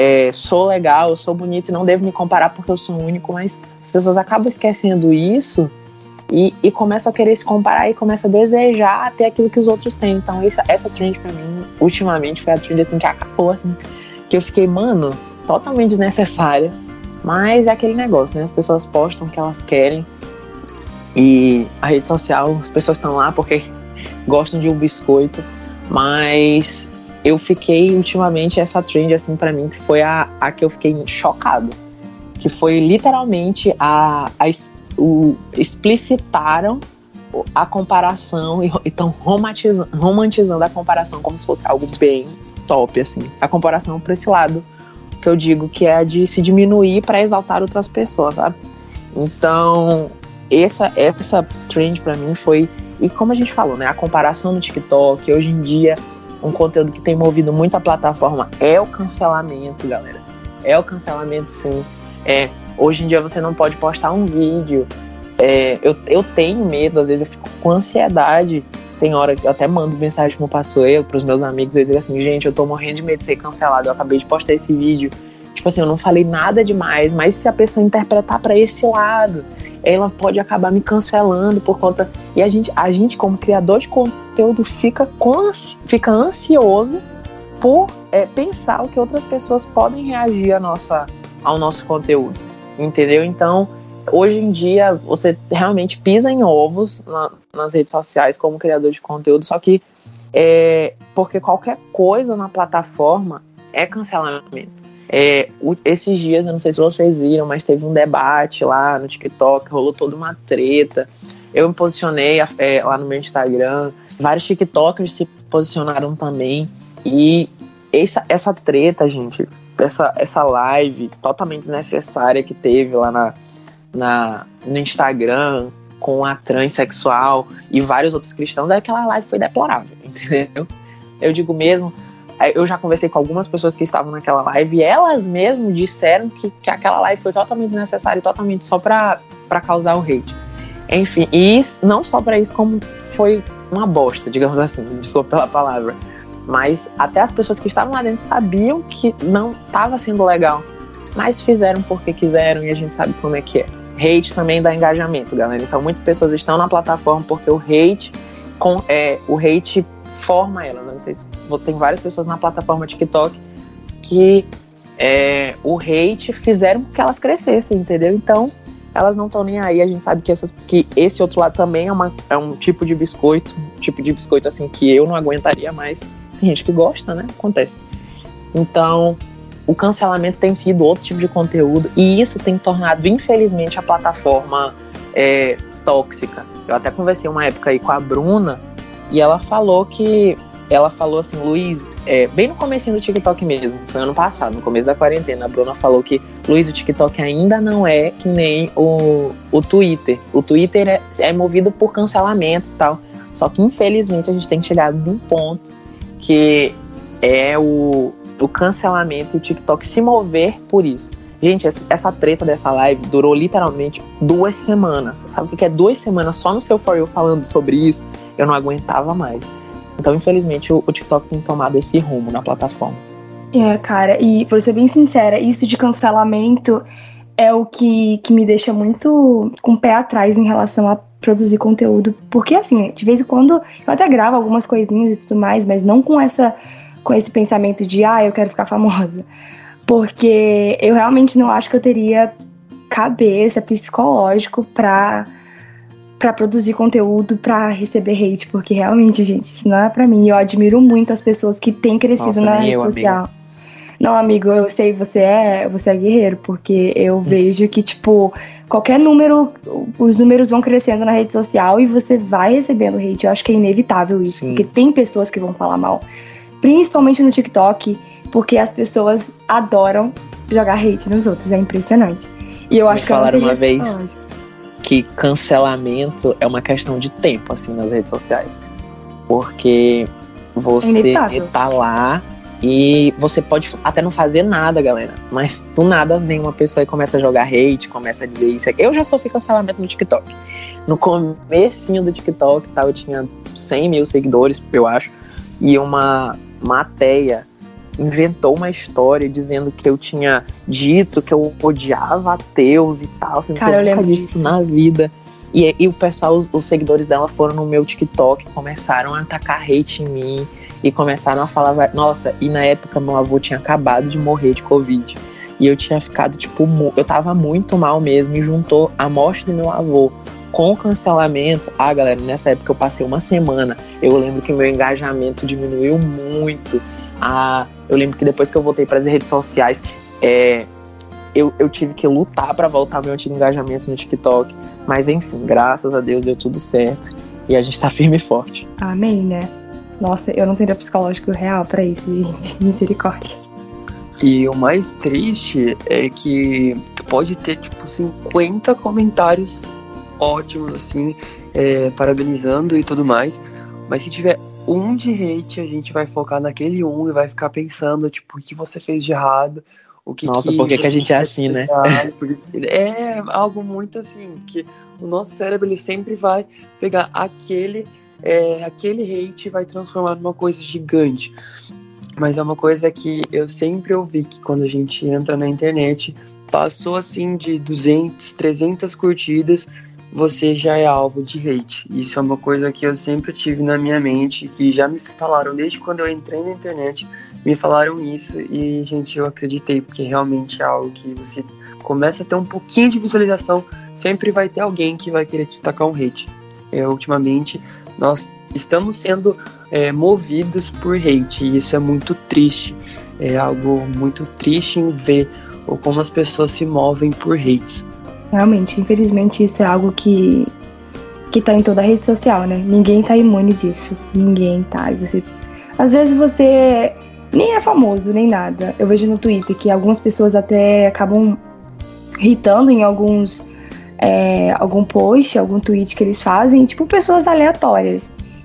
é, sou legal, sou bonito e não devo me comparar porque eu sou único, mas as pessoas acabam esquecendo isso e, e começam a querer se comparar e começam a desejar ter aquilo que os outros têm. Então, essa, essa trend pra mim, ultimamente, foi a trend assim que acabou, assim, que eu fiquei, mano, totalmente desnecessária. Mas é aquele negócio, né? As pessoas postam o que elas querem. E a rede social, as pessoas estão lá porque gostam de um biscoito. Mas eu fiquei ultimamente essa trend, assim, para mim, que foi a, a que eu fiquei chocado que foi literalmente a, a o, explicitaram a comparação e estão romantizando, romantizando a comparação como se fosse algo bem top, assim. A comparação para esse lado que eu digo que é de se diminuir para exaltar outras pessoas, sabe? Então, essa, essa trend para mim foi. E como a gente falou, né? A comparação no TikTok, hoje em dia, um conteúdo que tem movido muito a plataforma é o cancelamento, galera. É o cancelamento, sim. É, hoje em dia você não pode postar um vídeo. É, eu, eu tenho medo, às vezes eu fico com ansiedade. Tem hora que eu até mando mensagem como passo eu pros meus amigos, eu digo assim, gente, eu tô morrendo de medo de ser cancelado. Eu acabei de postar esse vídeo. Tipo assim, eu não falei nada demais, mas se a pessoa interpretar para esse lado, ela pode acabar me cancelando por conta. E a gente, a gente como criador de conteúdo, fica, fica ansioso por é, pensar o que outras pessoas podem reagir à nossa, ao nosso conteúdo, entendeu? Então, hoje em dia, você realmente pisa em ovos na, nas redes sociais como criador de conteúdo, só que é, porque qualquer coisa na plataforma é cancelamento. É, o, esses dias, eu não sei se vocês viram, mas teve um debate lá no TikTok, rolou toda uma treta. Eu me posicionei é, lá no meu Instagram, vários TikTokers se posicionaram também. E essa, essa treta, gente, essa, essa live totalmente desnecessária que teve lá na, na, no Instagram com a transexual e vários outros cristãos, aquela live foi deplorável, entendeu? Eu digo mesmo, eu já conversei com algumas pessoas que estavam naquela live e elas mesmo disseram que, que aquela live foi totalmente desnecessária e totalmente só para causar o hate. Enfim, e isso, não só para isso, como foi uma bosta, digamos assim, desculpa pela palavra. Mas até as pessoas que estavam lá dentro sabiam que não estava sendo legal. Mas fizeram porque quiseram e a gente sabe como é que é. Hate também dá engajamento, galera. Então muitas pessoas estão na plataforma porque o hate, com, é, o hate forma elas. Não sei se tem várias pessoas na plataforma TikTok que é, o hate fizeram com que elas crescessem, entendeu? Então, elas não estão nem aí. A gente sabe que, essas, que esse outro lado também é, uma, é um tipo de biscoito, um tipo de biscoito assim que eu não aguentaria mais. Tem gente que gosta, né? Acontece. Então, o cancelamento tem sido outro tipo de conteúdo e isso tem tornado, infelizmente, a plataforma é, tóxica. Eu até conversei uma época aí com a Bruna e ela falou que ela falou assim, Luiz, é, bem no começo do TikTok mesmo, foi ano passado, no começo da quarentena, a Bruna falou que, Luiz, o TikTok ainda não é que nem o, o Twitter. O Twitter é, é movido por cancelamento e tal. Só que, infelizmente, a gente tem chegado num ponto que é o, o cancelamento e o TikTok se mover por isso. Gente, essa treta dessa live durou literalmente duas semanas. Sabe o que é duas semanas só no seu For You falando sobre isso? Eu não aguentava mais. Então, infelizmente, o, TikTok tem tomado esse rumo na plataforma. É, cara, e por ser bem sincera, isso de cancelamento é o que, que me deixa muito com o pé atrás em relação a produzir conteúdo. Porque, assim, de vez em quando eu até gravo algumas coisinhas e tudo mais, mas não com essa com esse pensamento de, ah, eu quero ficar famosa. Porque eu realmente não acho que eu teria cabeça psicológico pra para produzir conteúdo para receber hate, porque realmente, gente, isso não é para mim. Eu admiro muito as pessoas que têm crescido Nossa, na rede eu, social. Amiga. Não, amigo, eu sei você é, você é guerreiro, porque eu vejo que tipo qualquer número, os números vão crescendo na rede social e você vai recebendo hate. Eu acho que é inevitável isso, Sim. porque tem pessoas que vão falar mal, principalmente no TikTok, porque as pessoas adoram jogar hate nos outros, é impressionante. E eu Me acho que falaram uma vez que cancelamento é uma questão de tempo, assim, nas redes sociais. Porque você é tá lá e você pode até não fazer nada, galera. Mas do nada vem uma pessoa e começa a jogar hate, começa a dizer isso. Eu já sofri cancelamento no TikTok. No comecinho do TikTok, tá, eu tinha 100 mil seguidores, eu acho. E uma matéria inventou uma história dizendo que eu tinha dito que eu odiava ateus e tal. Assim, Cara, eu lembro disso na vida. E, e o pessoal, os, os, seguidores dela foram no meu TikTok, começaram a atacar hate em mim e começaram a falar, nossa, e na época meu avô tinha acabado de morrer de Covid. E eu tinha ficado, tipo, eu tava muito mal mesmo e juntou a morte do meu avô com o cancelamento. Ah, galera, nessa época eu passei uma semana. Eu lembro que meu engajamento diminuiu muito. Ah, eu lembro que depois que eu voltei para as redes sociais, é, eu, eu tive que lutar para voltar meu antigo engajamento no TikTok. Mas enfim, graças a Deus deu tudo certo. E a gente tá firme e forte. Amém, né? Nossa, eu não teria psicológico real para isso, gente. Misericórdia. E o mais triste é que pode ter, tipo, 50 comentários ótimos, assim, é, parabenizando e tudo mais. Mas se tiver um de hate, a gente vai focar naquele um e vai ficar pensando, tipo, o que você fez de errado, o que Nossa, que por que, que a gente é assim, né? é algo muito assim, que o nosso cérebro ele sempre vai pegar aquele é, aquele hate e vai transformar numa coisa gigante. Mas é uma coisa que eu sempre ouvi que quando a gente entra na internet, passou assim de 200, 300 curtidas, você já é alvo de hate. Isso é uma coisa que eu sempre tive na minha mente, que já me falaram desde quando eu entrei na internet, me falaram isso e, gente, eu acreditei, porque realmente é algo que você começa a ter um pouquinho de visualização, sempre vai ter alguém que vai querer te tacar um hate. É, ultimamente, nós estamos sendo é, movidos por hate e isso é muito triste. É algo muito triste em ver como as pessoas se movem por hates. Realmente, infelizmente, isso é algo que que tá em toda a rede social, né? Ninguém tá imune disso. Ninguém tá. Você, às vezes você nem é famoso nem nada. Eu vejo no Twitter que algumas pessoas até acabam irritando em alguns é, algum post, algum tweet que eles fazem, tipo pessoas aleatórias.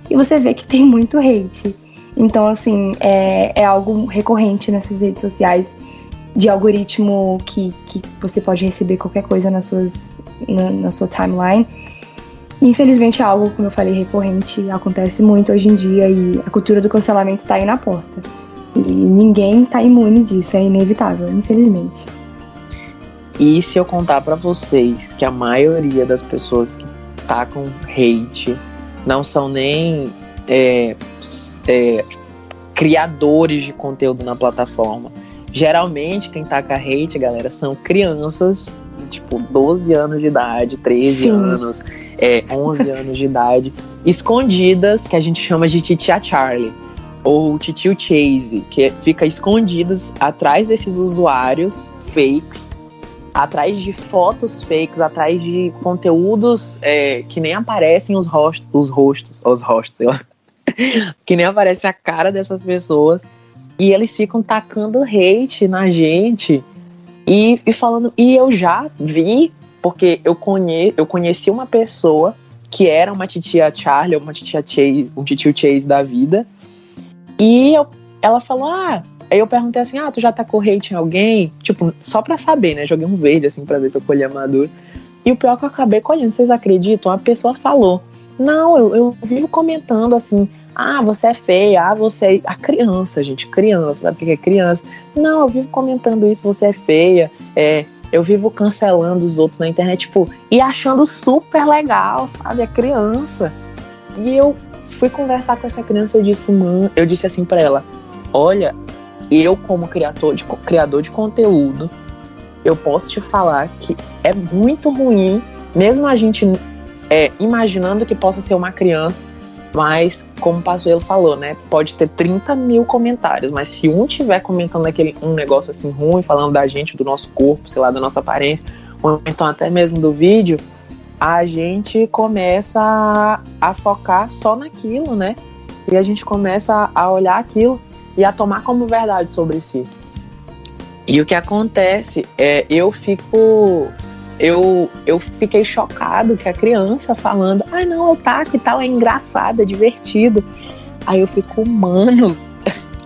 E você vê que tem muito hate. Então, assim, é, é algo recorrente nessas redes sociais de algoritmo que, que você pode receber qualquer coisa nas suas, na, na sua timeline. infelizmente é algo, como eu falei, recorrente, acontece muito hoje em dia e a cultura do cancelamento está aí na porta. E ninguém está imune disso, é inevitável, infelizmente. E se eu contar para vocês que a maioria das pessoas que tá com hate não são nem é, é, criadores de conteúdo na plataforma, Geralmente, quem taca hate, galera, são crianças, tipo, 12 anos de idade, 13 Sim. anos, é, 11 anos de idade, escondidas, que a gente chama de titia Charlie, ou titio Chase, que fica escondidos atrás desses usuários fakes, atrás de fotos fakes, atrás de conteúdos é, que nem aparecem os rostos, os rostos, os rostos, sei lá, que nem aparece a cara dessas pessoas e eles ficam tacando hate na gente e, e falando. E eu já vi, porque eu, conhe, eu conheci uma pessoa que era uma titia Charlie, uma titia Chase, um titio Chase da vida. E eu, ela falou: Ah, aí eu perguntei assim: Ah, tu já tacou hate em alguém? Tipo, só pra saber, né? Joguei um verde assim pra ver se eu colhia maduro. E o pior é que eu acabei colhendo, vocês acreditam? A pessoa falou: Não, eu, eu vivo comentando assim. Ah, você é feia, ah, você é. A criança, gente, criança, sabe o que é criança? Não, eu vivo comentando isso, você é feia, é, eu vivo cancelando os outros na internet, tipo, e achando super legal, sabe? É criança. E eu fui conversar com essa criança, eu disse, mãe, eu disse assim para ela: olha, eu, como criador de, criador de conteúdo, eu posso te falar que é muito ruim, mesmo a gente é, imaginando que possa ser uma criança mas, como o Pazuello falou, né? Pode ter 30 mil comentários, mas se um tiver comentando aquele, um negócio assim ruim, falando da gente, do nosso corpo, sei lá, da nossa aparência, ou então até mesmo do vídeo, a gente começa a, a focar só naquilo, né? E a gente começa a olhar aquilo e a tomar como verdade sobre si. E o que acontece é eu fico eu, eu fiquei chocado que a criança falando, ai ah, não, eu taco e tal, é engraçado, é divertido. Aí eu fico, mano,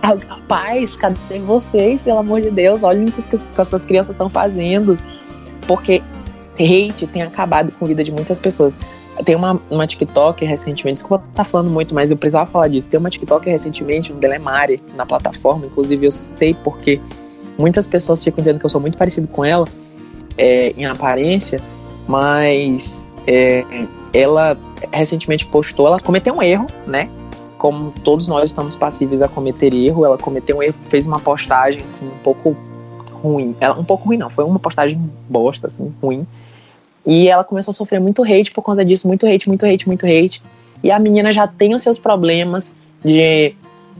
rapaz, cadê vocês, pelo amor de Deus? Olhem o que, as suas crianças estão fazendo. Porque hate tem acabado com a vida de muitas pessoas. Tem uma, uma TikTok recentemente, desculpa estar tá falando muito, mas eu precisava falar disso. Tem uma TikTok recentemente, um Delemare, na plataforma, inclusive eu sei porque muitas pessoas ficam dizendo que eu sou muito parecido com ela é, em aparência, mas é, ela recentemente postou, ela cometeu um erro, né? Como todos nós estamos passíveis a cometer erro, ela cometeu um erro, fez uma postagem assim um pouco ruim, ela, um pouco ruim não, foi uma postagem bosta assim, ruim. E ela começou a sofrer muito hate por causa disso, muito hate, muito hate, muito hate. E a menina já tem os seus problemas de,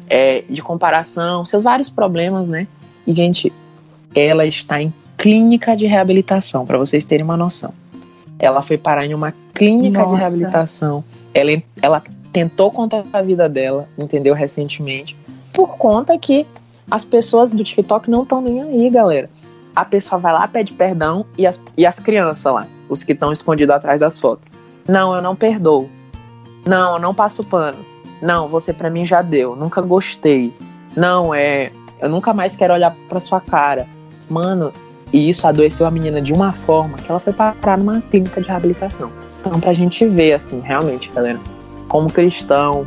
é, de comparação, seus vários problemas, né? E, gente, ela está em clínica de reabilitação, para vocês terem uma noção. Ela foi parar em uma clínica Nossa. de reabilitação. Ela, ela tentou contar a vida dela, entendeu? Recentemente. Por conta que as pessoas do TikTok não estão nem aí, galera. A pessoa vai lá, pede perdão e as, e as crianças lá, os que estão escondidos atrás das fotos. Não, eu não perdoo. Não, eu não passo pano. Não, você para mim já deu. Nunca gostei. Não, é. Eu nunca mais quero olhar pra sua cara. Mano, e isso adoeceu a menina de uma forma que ela foi parar numa clínica de reabilitação. Então, pra gente ver, assim, realmente, galera, como cristão,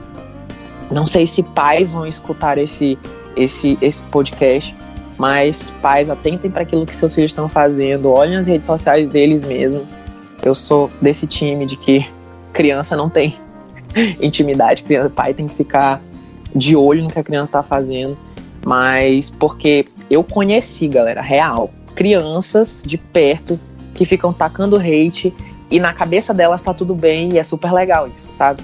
não sei se pais vão escutar esse, esse, esse podcast, mas pais, atentem para aquilo que seus filhos estão fazendo, olhem as redes sociais deles mesmo. Eu sou desse time de que criança não tem intimidade, criança, pai tem que ficar de olho no que a criança está fazendo, mas porque eu conheci, galera, real, crianças de perto que ficam tacando hate e na cabeça delas tá tudo bem e é super legal isso, sabe?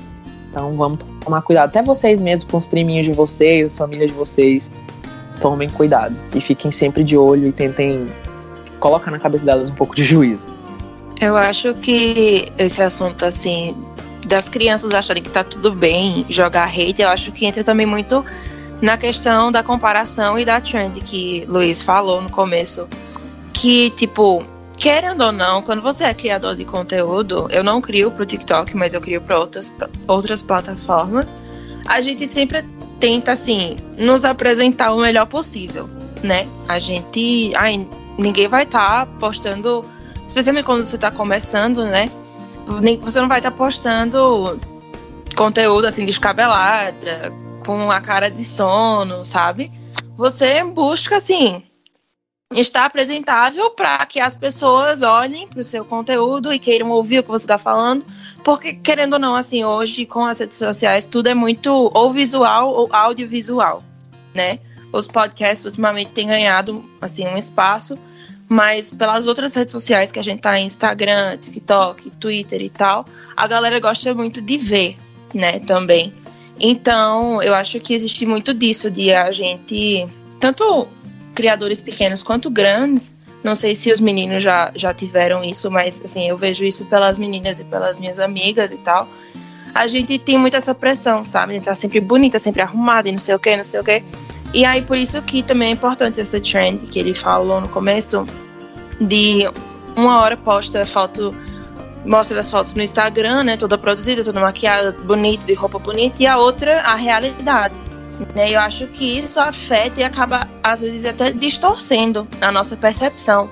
Então vamos tomar cuidado. Até vocês mesmos, com os priminhos de vocês, as famílias de vocês, tomem cuidado e fiquem sempre de olho e tentem colocar na cabeça delas um pouco de juízo. Eu acho que esse assunto, assim, das crianças acharem que tá tudo bem jogar hate, eu acho que entra também muito na questão da comparação e da trend que Luiz falou no começo que, tipo, querendo ou não, quando você é criador de conteúdo, eu não crio pro TikTok, mas eu crio para outras, outras plataformas, a gente sempre tenta, assim, nos apresentar o melhor possível, né? A gente. Ai, ninguém vai estar tá postando, especialmente quando você está começando, né? Você não vai estar tá postando conteúdo assim descabelada, com a cara de sono, sabe? Você busca assim está apresentável para que as pessoas olhem para o seu conteúdo e queiram ouvir o que você está falando, porque querendo ou não, assim, hoje com as redes sociais tudo é muito ou visual ou audiovisual, né? os podcasts ultimamente têm ganhado assim um espaço, mas pelas outras redes sociais que a gente tá, Instagram, TikTok, Twitter e tal, a galera gosta muito de ver, né, também. Então, eu acho que existe muito disso de a gente, tanto criadores pequenos quanto grandes, não sei se os meninos já, já tiveram isso, mas assim, eu vejo isso pelas meninas e pelas minhas amigas e tal. A gente tem muito essa pressão, sabe? A gente tá sempre bonita, sempre arrumada e não sei o que, não sei o que. E aí, por isso que também é importante essa trend que ele falou no começo, de uma hora posta foto, mostra as fotos no Instagram, né? Toda produzida, toda maquiada, bonita, de roupa bonita, e a outra, a realidade. Né? Eu acho que isso afeta e acaba, às vezes, até distorcendo a nossa percepção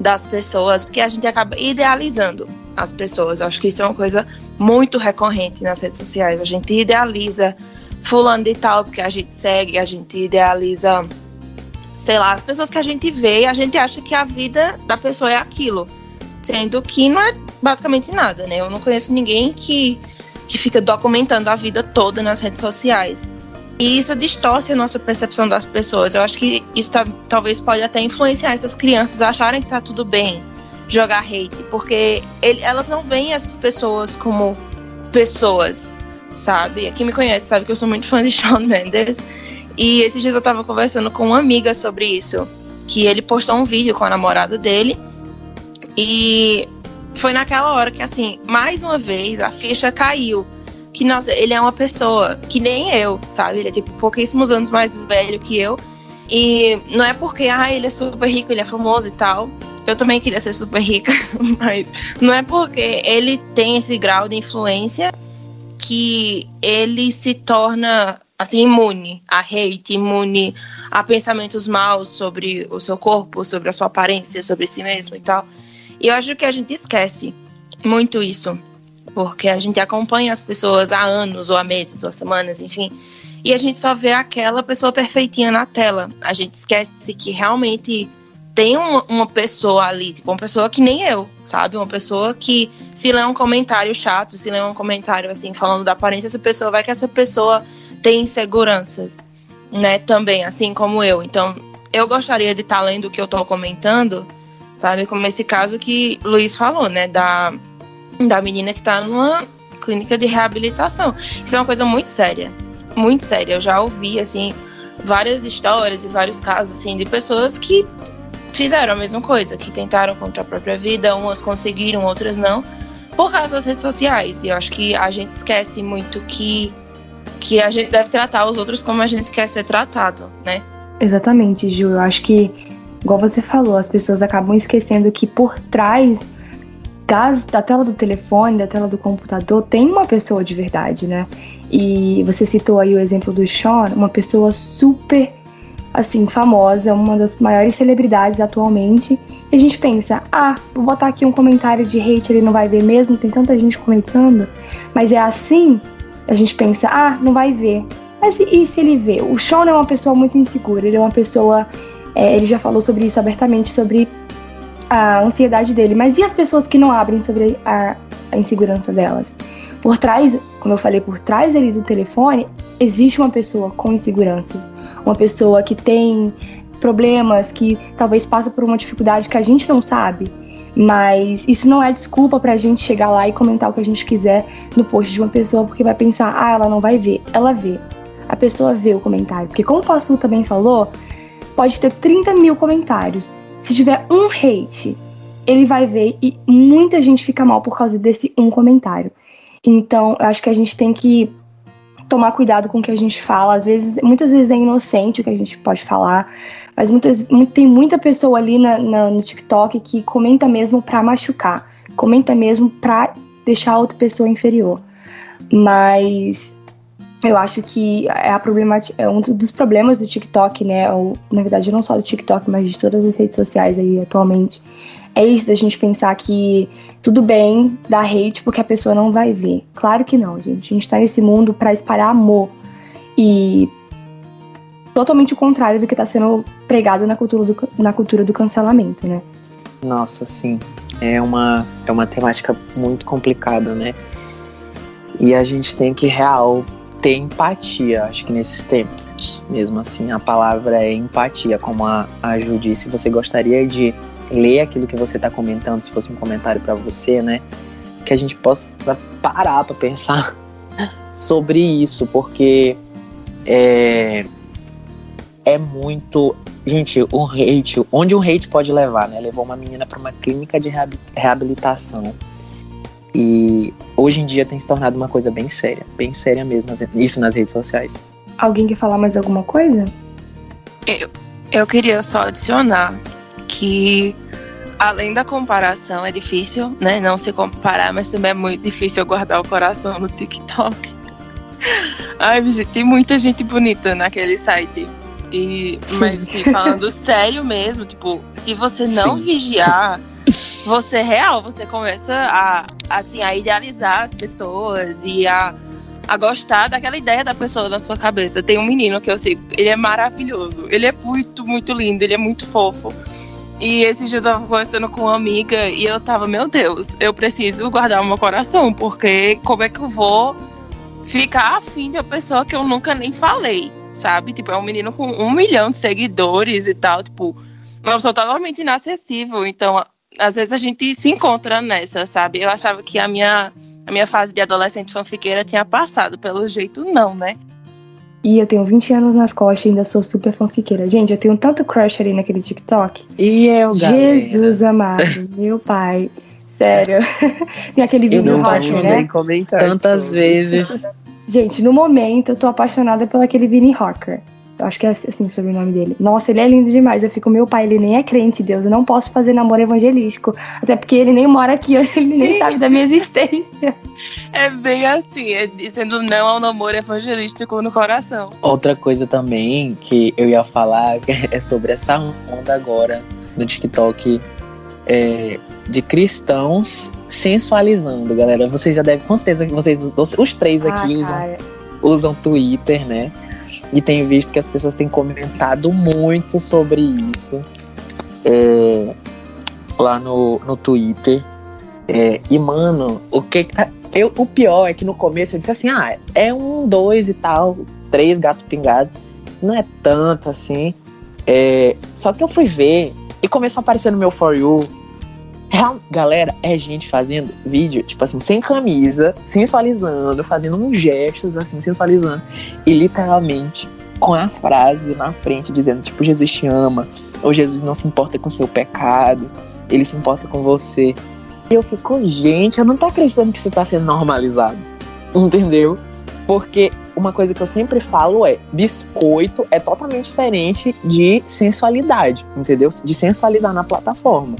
das pessoas, porque a gente acaba idealizando as pessoas. Eu acho que isso é uma coisa muito recorrente nas redes sociais. A gente idealiza fulano de tal, porque a gente segue, a gente idealiza, sei lá, as pessoas que a gente vê e a gente acha que a vida da pessoa é aquilo. Sendo que não é basicamente nada, né? Eu não conheço ninguém que, que fica documentando a vida toda nas redes sociais. E isso distorce a nossa percepção das pessoas. Eu acho que isso tá, talvez pode até influenciar essas crianças a acharem que tá tudo bem jogar hate, porque ele, elas não veem essas pessoas como pessoas, sabe? Quem me conhece sabe que eu sou muito fã de Shawn Mendes. E esses dias eu tava conversando com uma amiga sobre isso, que ele postou um vídeo com a namorada dele e foi naquela hora que assim, mais uma vez a ficha caiu que, nossa, ele é uma pessoa que nem eu, sabe? Ele é tipo pouquíssimos anos mais velho que eu. E não é porque, ah, ele é super rico, ele é famoso e tal. Eu também queria ser super rica, mas não é porque ele tem esse grau de influência que ele se torna assim imune a hate, imune a pensamentos maus sobre o seu corpo, sobre a sua aparência, sobre si mesmo e tal. E eu acho que a gente esquece muito isso porque a gente acompanha as pessoas há anos, ou há meses, ou há semanas, enfim, e a gente só vê aquela pessoa perfeitinha na tela. A gente esquece que realmente tem uma, uma, pessoa ali, tipo, uma pessoa que nem eu, sabe? Uma pessoa que, se lê um comentário chato, se lê um comentário assim, falando da aparência, essa pessoa vai que essa pessoa tem inseguranças, né? Também, assim como eu. Então, eu gostaria de estar tá lendo o que eu estou comentando, sabe? Como esse caso que Luiz falou, né? Da da menina que tá numa clínica de reabilitação. Isso é uma coisa muito séria. Muito séria. Eu já ouvi, assim, várias histórias e vários casos, assim, de pessoas que fizeram a mesma coisa, que tentaram contra a própria vida, umas conseguiram, outras não, por causa das redes sociais. E eu acho que a gente esquece muito que, que a gente deve tratar os outros como a gente quer ser tratado, né? Exatamente, Ju. Eu acho que, igual você falou, as pessoas acabam esquecendo que por trás das, da tela do telefone, da tela do computador, tem uma pessoa de verdade, né? E você citou aí o exemplo do Sean, uma pessoa super, assim, famosa, uma das maiores celebridades atualmente. E a gente pensa, ah, vou botar aqui um comentário de hate, ele não vai ver mesmo, tem tanta gente comentando. Mas é assim, a gente pensa, ah, não vai ver. Mas e, e se ele vê? O Sean é uma pessoa muito insegura, ele é uma pessoa. É, ele já falou sobre isso abertamente, sobre a ansiedade dele. Mas e as pessoas que não abrem sobre a, a insegurança delas? Por trás, como eu falei, por trás ali do telefone, existe uma pessoa com inseguranças. Uma pessoa que tem problemas, que talvez passa por uma dificuldade que a gente não sabe. Mas isso não é desculpa pra gente chegar lá e comentar o que a gente quiser no post de uma pessoa, porque vai pensar, ah, ela não vai ver. Ela vê. A pessoa vê o comentário. Porque como o Passu também falou, pode ter 30 mil comentários. Se tiver um hate, ele vai ver e muita gente fica mal por causa desse um comentário. Então, eu acho que a gente tem que tomar cuidado com o que a gente fala. Às vezes, muitas vezes é inocente o que a gente pode falar, mas muitas, tem muita pessoa ali na, na, no TikTok que comenta mesmo pra machucar, comenta mesmo pra deixar a outra pessoa inferior. Mas eu acho que é, a é um dos problemas do TikTok, né? Ou, na verdade, não só do TikTok, mas de todas as redes sociais aí atualmente. É isso da gente pensar que tudo bem dar hate porque a pessoa não vai ver. Claro que não, gente. A gente tá nesse mundo para espalhar amor. E totalmente o contrário do que tá sendo pregado na cultura do, na cultura do cancelamento, né? Nossa, sim. É uma, é uma temática muito complicada, né? E a gente tem que real ter empatia, acho que nesse tempo. mesmo assim. A palavra é empatia, como a, a Ju disse. Você gostaria de ler aquilo que você está comentando, se fosse um comentário para você, né? Que a gente possa parar para pensar sobre isso, porque é, é muito. Gente, um hate, onde um hate pode levar, né? Levou uma menina para uma clínica de reabilitação. E hoje em dia tem se tornado uma coisa bem séria, bem séria mesmo, isso nas redes sociais. Alguém quer falar mais alguma coisa? Eu, eu queria só adicionar que além da comparação é difícil, né, não se comparar, mas também é muito difícil guardar o coração no TikTok. Ai, tem muita gente bonita naquele site. E, mas assim, falando sério mesmo, tipo, se você não Sim. vigiar, você real, você começa a assim a idealizar as pessoas e a, a gostar daquela ideia da pessoa na sua cabeça. Tem um menino que eu sigo, ele é maravilhoso, ele é muito, muito lindo, ele é muito fofo. E esse dia eu tava conversando com uma amiga e eu tava, meu Deus, eu preciso guardar o meu coração, porque como é que eu vou ficar afim de uma pessoa que eu nunca nem falei, sabe? Tipo, é um menino com um milhão de seguidores e tal, tipo, uma pessoa totalmente inacessível. Então, às vezes a gente se encontra nessa, sabe? Eu achava que a minha, a minha fase de adolescente fanfiqueira tinha passado, pelo jeito não, né? E eu tenho 20 anos nas costas e ainda sou super fanfiqueira. Gente, eu tenho tanto crush ali naquele TikTok. E eu, galera. Jesus amado, meu pai. Sério. Tem aquele vídeo eu não rock, né? Comentar Tantas sobre. vezes. Gente, no momento eu tô apaixonada pelo aquele Vinnie Rocker. Eu acho que é assim o sobrenome dele. Nossa, ele é lindo demais. Eu fico, meu pai, ele nem é crente, Deus. Eu não posso fazer namoro evangelístico. Até porque ele nem mora aqui, ele nem sabe da minha existência. É bem assim, é dizendo não ao namoro evangelístico no coração. Outra coisa também que eu ia falar é sobre essa onda agora no TikTok é, de cristãos sensualizando, galera. Vocês já devem, com certeza que vocês, os três aqui ah, usam, usam Twitter, né? E tenho visto que as pessoas têm comentado muito sobre isso é, lá no, no Twitter. É, e, mano, o que, que tá. Eu, o pior é que no começo eu disse assim: ah, é um, dois e tal, três gato pingado. Não é tanto assim. É, só que eu fui ver e começou a aparecer no meu For You Real, galera, é gente fazendo vídeo, tipo assim, sem camisa, sensualizando, fazendo uns gestos, assim, sensualizando. E literalmente com a frase na frente dizendo, tipo, Jesus te ama, ou Jesus não se importa com seu pecado, ele se importa com você. E eu fico, gente, eu não tô acreditando que isso tá sendo normalizado. Entendeu? Porque uma coisa que eu sempre falo é: biscoito é totalmente diferente de sensualidade, entendeu? De sensualizar na plataforma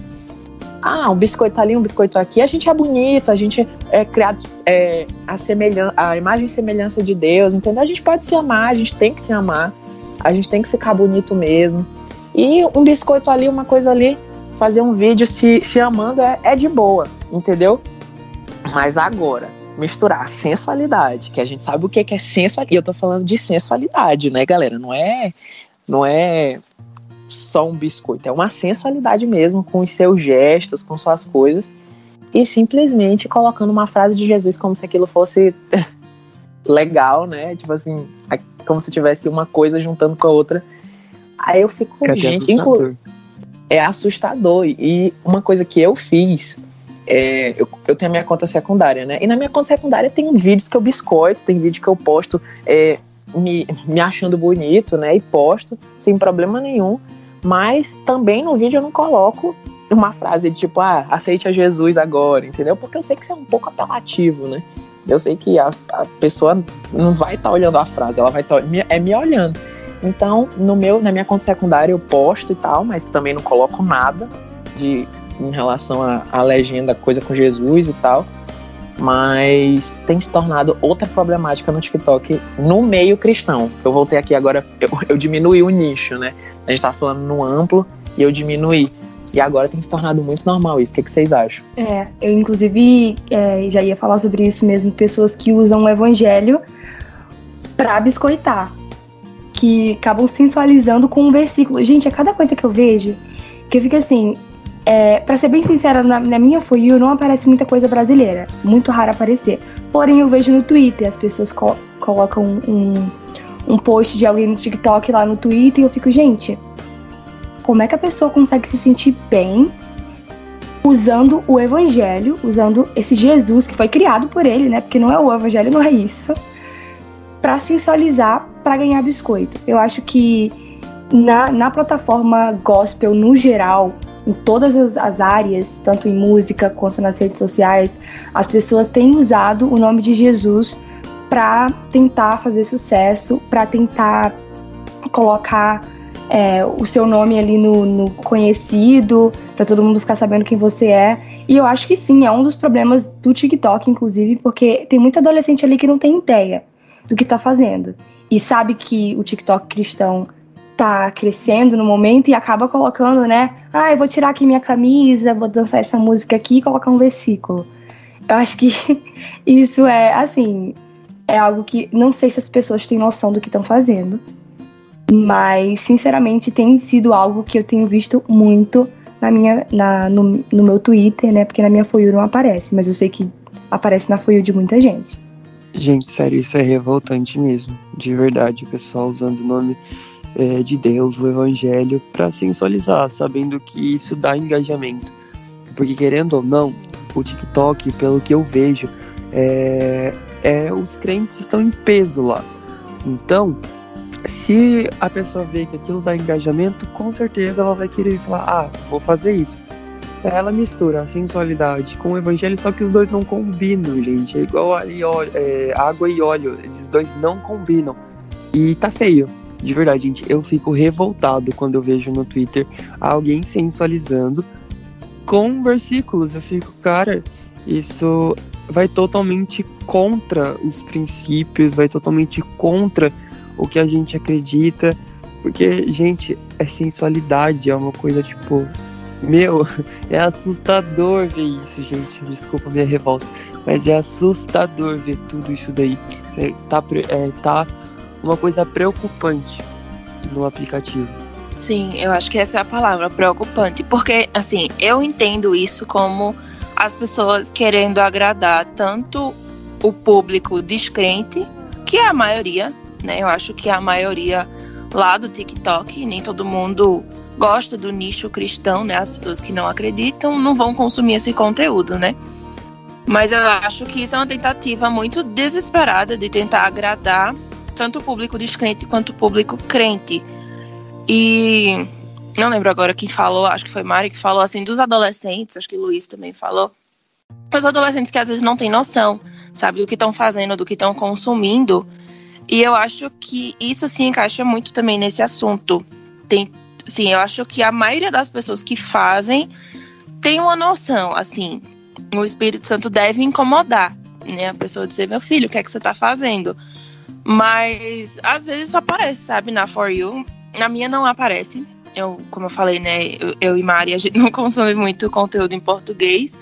ah, um biscoito ali, um biscoito aqui, a gente é bonito, a gente é criado é, a, semelhan a imagem e semelhança de Deus, entendeu? A gente pode se amar, a gente tem que se amar, a gente tem que ficar bonito mesmo. E um biscoito ali, uma coisa ali, fazer um vídeo se, se amando é, é de boa, entendeu? Mas agora, misturar sensualidade, que a gente sabe o que é sensualidade, e eu tô falando de sensualidade, né, galera? Não é, não é só um biscoito, é uma sensualidade mesmo, com os seus gestos, com suas coisas, e simplesmente colocando uma frase de Jesus como se aquilo fosse legal, né? Tipo assim, como se tivesse uma coisa juntando com a outra. Aí eu fico, é gente, assustador. é assustador. E uma coisa que eu fiz, é, eu, eu, tenho a minha conta secundária, né? E na minha conta secundária tem vídeos que eu biscoito, tem vídeo que eu posto é, me, me achando bonito, né? E posto sem problema nenhum. Mas também no vídeo eu não coloco uma frase tipo, ah, aceite a Jesus agora, entendeu? Porque eu sei que isso é um pouco apelativo, né? Eu sei que a, a pessoa não vai estar tá olhando a frase, ela vai estar tá, é me olhando. Então, no meu, na minha conta secundária eu posto e tal, mas também não coloco nada de em relação à legenda, coisa com Jesus e tal. Mas tem se tornado outra problemática no TikTok no meio cristão. Eu voltei aqui agora, eu, eu diminui o nicho, né? A gente tava falando no amplo e eu diminuí. E agora tem se tornado muito normal isso. O que, que vocês acham? É, eu inclusive é, já ia falar sobre isso mesmo. Pessoas que usam o evangelho pra biscoitar. Que acabam sensualizando com um versículo. Gente, é cada coisa que eu vejo que eu fico assim. É, para ser bem sincera, na, na minha For You não aparece muita coisa brasileira. Muito raro aparecer. Porém, eu vejo no Twitter as pessoas co colocam um, um post de alguém no TikTok lá no Twitter e eu fico, gente, como é que a pessoa consegue se sentir bem usando o evangelho, usando esse Jesus que foi criado por ele, né? Porque não é o evangelho, não é isso, para sensualizar, para ganhar biscoito. Eu acho que na, na plataforma gospel no geral, em todas as, as, áreas, tanto em música quanto nas redes sociais, as pessoas têm usado o nome de Jesus para tentar fazer sucesso, para tentar colocar é, o seu nome ali no, no conhecido, para todo mundo ficar sabendo quem você é. E eu acho que sim, é um dos problemas do TikTok, inclusive, porque tem muito adolescente ali que não tem ideia do que está fazendo. E sabe que o TikTok cristão tá crescendo no momento e acaba colocando, né? Ah, eu vou tirar aqui minha camisa, vou dançar essa música aqui e colocar um versículo. Eu acho que isso é, assim, é algo que não sei se as pessoas têm noção do que estão fazendo, mas sinceramente tem sido algo que eu tenho visto muito na minha, na, no, no meu Twitter, né? Porque na minha For não aparece, mas eu sei que aparece na For de muita gente. Gente, sério, isso é revoltante mesmo, de verdade, o pessoal usando o nome é, de Deus, o Evangelho, para sensualizar, sabendo que isso dá engajamento. Porque querendo ou não, o TikTok, pelo que eu vejo, é, é os crentes estão em peso lá. Então, se a pessoa vê que aquilo dá engajamento, com certeza ela vai querer falar: ah, vou fazer isso. Ela mistura a sensualidade com o evangelho, só que os dois não combinam, gente. É igual ali, é, água e óleo, eles dois não combinam. E tá feio. De verdade, gente, eu fico revoltado quando eu vejo no Twitter alguém sensualizando com versículos. Eu fico, cara, isso vai totalmente contra os princípios, vai totalmente contra o que a gente acredita. Porque, gente, é sensualidade, é uma coisa tipo. Meu, é assustador ver isso, gente. Desculpa a minha revolta. Mas é assustador ver tudo isso daí. Tá, é, tá uma coisa preocupante no aplicativo. Sim, eu acho que essa é a palavra, preocupante. Porque, assim, eu entendo isso como as pessoas querendo agradar tanto o público descrente, que é a maioria, né? Eu acho que é a maioria lá do TikTok, nem todo mundo gosta do nicho cristão, né? As pessoas que não acreditam não vão consumir esse conteúdo, né? Mas eu acho que isso é uma tentativa muito desesperada de tentar agradar tanto o público descrente quanto o público crente. E não lembro agora quem falou, acho que foi Mari que falou assim, dos adolescentes, acho que Luiz também falou. Os adolescentes que às vezes não têm noção, sabe, do que estão fazendo, do que estão consumindo. E eu acho que isso se encaixa muito também nesse assunto. Tem, sim, eu acho que a maioria das pessoas que fazem tem uma noção, assim, o Espírito Santo deve incomodar, né? A pessoa dizer, meu filho, o que é que você está fazendo? Mas às vezes só aparece, sabe, na For You. Na minha não aparece. Eu, como eu falei, né, eu, eu e Mari, a gente não consome muito conteúdo em português,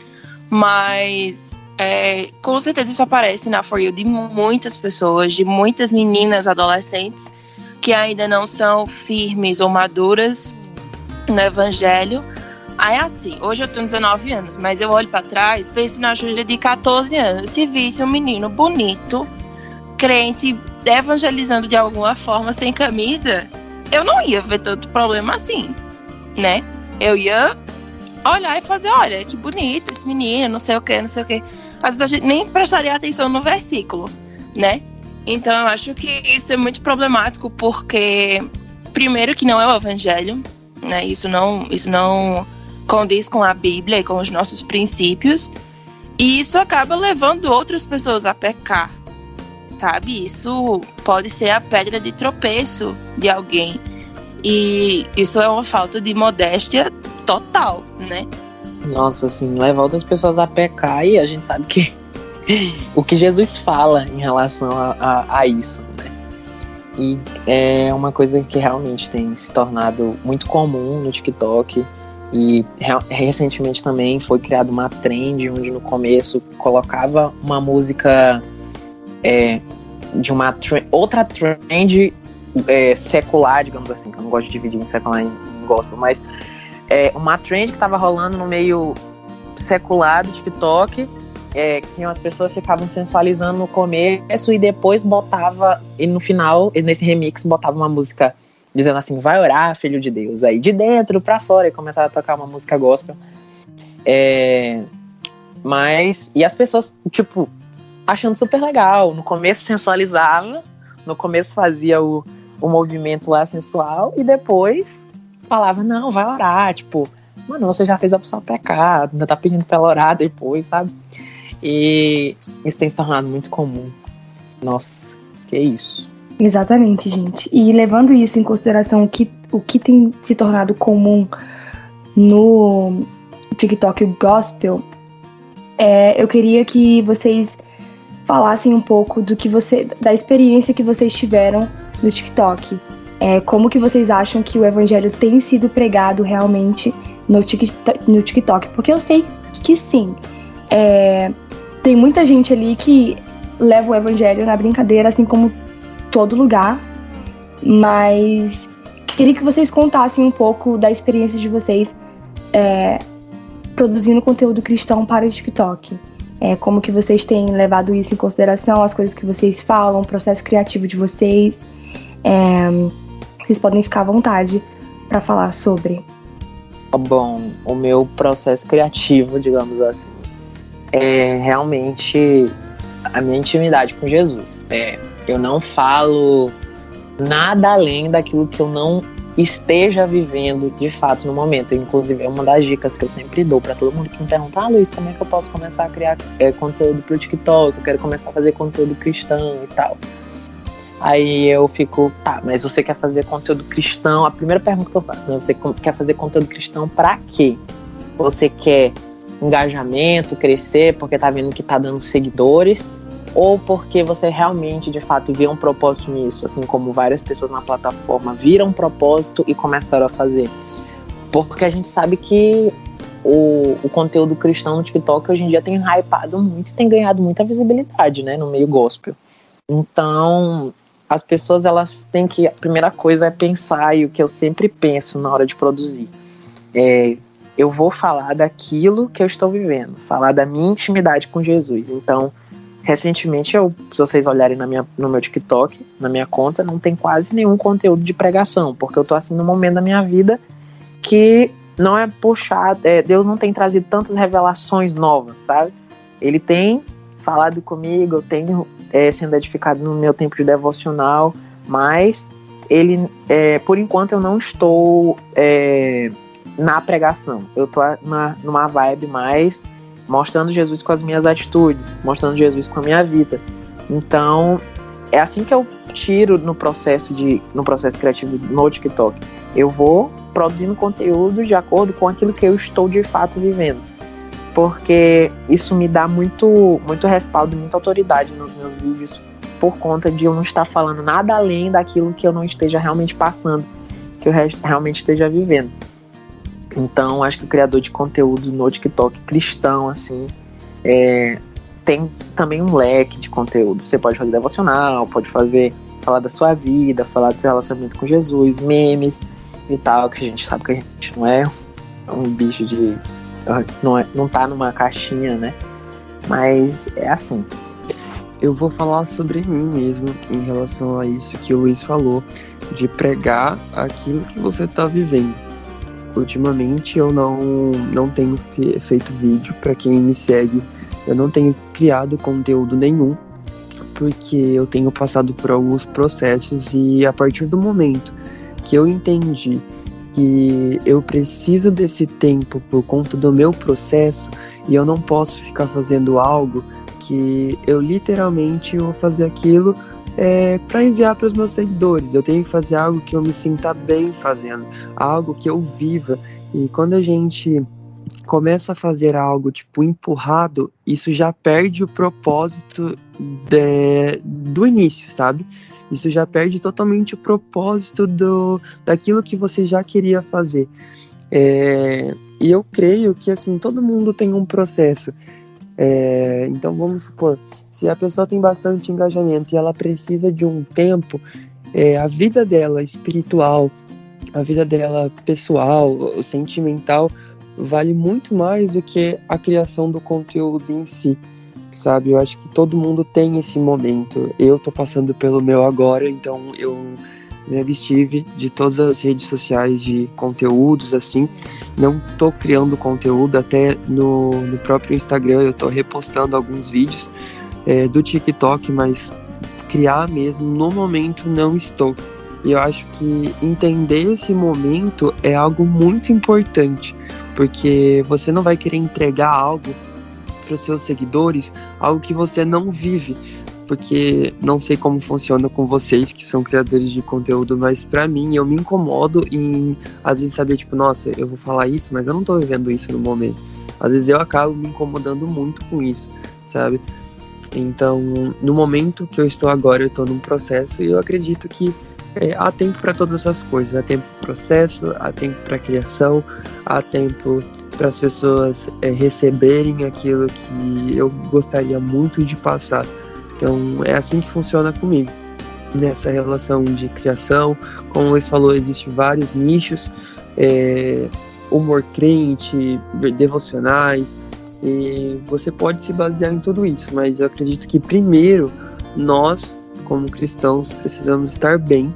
mas é, com certeza isso aparece na For You de muitas pessoas, de muitas meninas adolescentes que ainda não são firmes ou maduras no evangelho. Aí assim, hoje eu tenho 19 anos, mas eu olho para trás, penso na Júlia de 14 anos. Se visse um menino bonito, crente, evangelizando de alguma forma sem camisa, eu não ia ver tanto problema assim, né? Eu ia olhar e fazer, olha, que bonito esse menino, não sei o que, não sei o que. Às vezes a gente nem prestaria atenção no versículo, né? Então eu acho que isso é muito problemático porque primeiro que não é o evangelho, né? Isso não, isso não condiz com a Bíblia e com os nossos princípios. E isso acaba levando outras pessoas a pecar, sabe? Isso pode ser a pedra de tropeço de alguém. E isso é uma falta de modéstia total, né? Nossa, assim, leva outras pessoas a pecar e a gente sabe que o que Jesus fala em relação a, a, a, isso, né? E é uma coisa que realmente tem se tornado muito comum no TikTok. E recentemente também foi criada uma trend onde no começo colocava uma música é, de uma outra trend é, secular, digamos assim, que eu não gosto de dividir em secular e em gospel, mas é, uma trend que tava rolando no meio secular do TikTok é, que as pessoas ficavam sensualizando no começo e depois botava, e no final, nesse remix, botava uma música dizendo assim, vai orar, filho de Deus. Aí de dentro para fora e começava a tocar uma música gospel. É, mas, e as pessoas, tipo, achando super legal. No começo sensualizava, no começo fazia o, o movimento lá sensual e depois falava, não, vai orar, tipo, mano, você já fez a pessoa pecar, ainda tá pedindo pra ela orar depois, sabe? E isso tem se tornado muito comum. Nossa, que isso. Exatamente, gente. E levando isso em consideração, o que, o que tem se tornado comum no TikTok gospel, é, eu queria que vocês falassem um pouco do que você, da experiência que vocês tiveram no TikTok. É, como que vocês acham que o evangelho tem sido pregado realmente no TikTok? No TikTok? Porque eu sei que sim. É, tem muita gente ali que leva o evangelho na brincadeira, assim como todo lugar. Mas queria que vocês contassem um pouco da experiência de vocês é, produzindo conteúdo cristão para o TikTok. É, como que vocês têm levado isso em consideração, as coisas que vocês falam, o processo criativo de vocês. É, vocês podem ficar à vontade para falar sobre. Bom, o meu processo criativo, digamos assim, é realmente a minha intimidade com Jesus. É, eu não falo nada além daquilo que eu não esteja vivendo de fato no momento. Inclusive, é uma das dicas que eu sempre dou para todo mundo que me pergunta: Ah, Luiz, como é que eu posso começar a criar é, conteúdo pro TikTok? Eu quero começar a fazer conteúdo cristão e tal. Aí eu fico, tá, mas você quer fazer conteúdo cristão? A primeira pergunta que eu faço, né? Você quer fazer conteúdo cristão para quê? Você quer engajamento, crescer, porque tá vendo que tá dando seguidores? Ou porque você realmente, de fato, vê um propósito nisso, assim como várias pessoas na plataforma viram um propósito e começaram a fazer. Porque a gente sabe que o, o conteúdo cristão no TikTok hoje em dia tem hypado muito e tem ganhado muita visibilidade, né, no meio gospel. Então, as pessoas elas têm que a primeira coisa é pensar e o que eu sempre penso na hora de produzir é eu vou falar daquilo que eu estou vivendo, falar da minha intimidade com Jesus. Então, Recentemente, eu, se vocês olharem na minha, no meu TikTok, na minha conta, não tem quase nenhum conteúdo de pregação, porque eu tô assim num momento da minha vida que não é puxado, é, Deus não tem trazido tantas revelações novas, sabe? Ele tem falado comigo, eu tenho é, sendo edificado no meu tempo de devocional, mas ele, é, por enquanto, eu não estou é, na pregação. Eu tô na, numa vibe mais mostrando Jesus com as minhas atitudes, mostrando Jesus com a minha vida. Então, é assim que eu tiro no processo de no processo criativo no TikTok. Eu vou produzindo conteúdo de acordo com aquilo que eu estou de fato vivendo. Porque isso me dá muito muito respaldo, muita autoridade nos meus vídeos por conta de eu não estar falando nada além daquilo que eu não esteja realmente passando, que eu realmente esteja vivendo. Então, acho que o criador de conteúdo no TikTok cristão, assim, é, tem também um leque de conteúdo. Você pode fazer devocional, pode fazer falar da sua vida, falar do seu relacionamento com Jesus, memes e tal, que a gente sabe que a gente não é um bicho de. não, é, não tá numa caixinha, né? Mas é assim. Eu vou falar sobre mim mesmo em relação a isso que o Luiz falou, de pregar aquilo que você está vivendo ultimamente eu não, não tenho feito vídeo. Para quem me segue, eu não tenho criado conteúdo nenhum, porque eu tenho passado por alguns processos e a partir do momento que eu entendi que eu preciso desse tempo por conta do meu processo e eu não posso ficar fazendo algo que eu literalmente vou fazer aquilo é, para enviar para os meus seguidores. Eu tenho que fazer algo que eu me sinta bem fazendo, algo que eu viva. E quando a gente começa a fazer algo tipo empurrado, isso já perde o propósito de, do início, sabe? Isso já perde totalmente o propósito do, daquilo que você já queria fazer. É, e eu creio que assim todo mundo tem um processo. É, então vamos supor, se a pessoa tem bastante engajamento e ela precisa de um tempo, é, a vida dela espiritual, a vida dela pessoal, sentimental, vale muito mais do que a criação do conteúdo em si. sabe? Eu acho que todo mundo tem esse momento. Eu tô passando pelo meu agora, então eu me abstive de todas as redes sociais de conteúdos assim. Não tô criando conteúdo, até no, no próprio Instagram eu tô repostando alguns vídeos é, do TikTok, mas criar mesmo no momento não estou. E eu acho que entender esse momento é algo muito importante, porque você não vai querer entregar algo para os seus seguidores, algo que você não vive porque não sei como funciona com vocês que são criadores de conteúdo, mas para mim eu me incomodo em às vezes saber tipo, nossa, eu vou falar isso, mas eu não tô vivendo isso no momento. Às vezes eu acabo me incomodando muito com isso, sabe? Então, no momento que eu estou agora, eu estou num processo e eu acredito que é, há tempo para todas essas coisas. Há tempo para processo, há tempo para criação, há tempo para as pessoas é, receberem aquilo que eu gostaria muito de passar então é assim que funciona comigo. Nessa relação de criação, como Luiz falou, existem vários nichos, é, humor crente, devocionais, e você pode se basear em tudo isso, mas eu acredito que primeiro nós, como cristãos, precisamos estar bem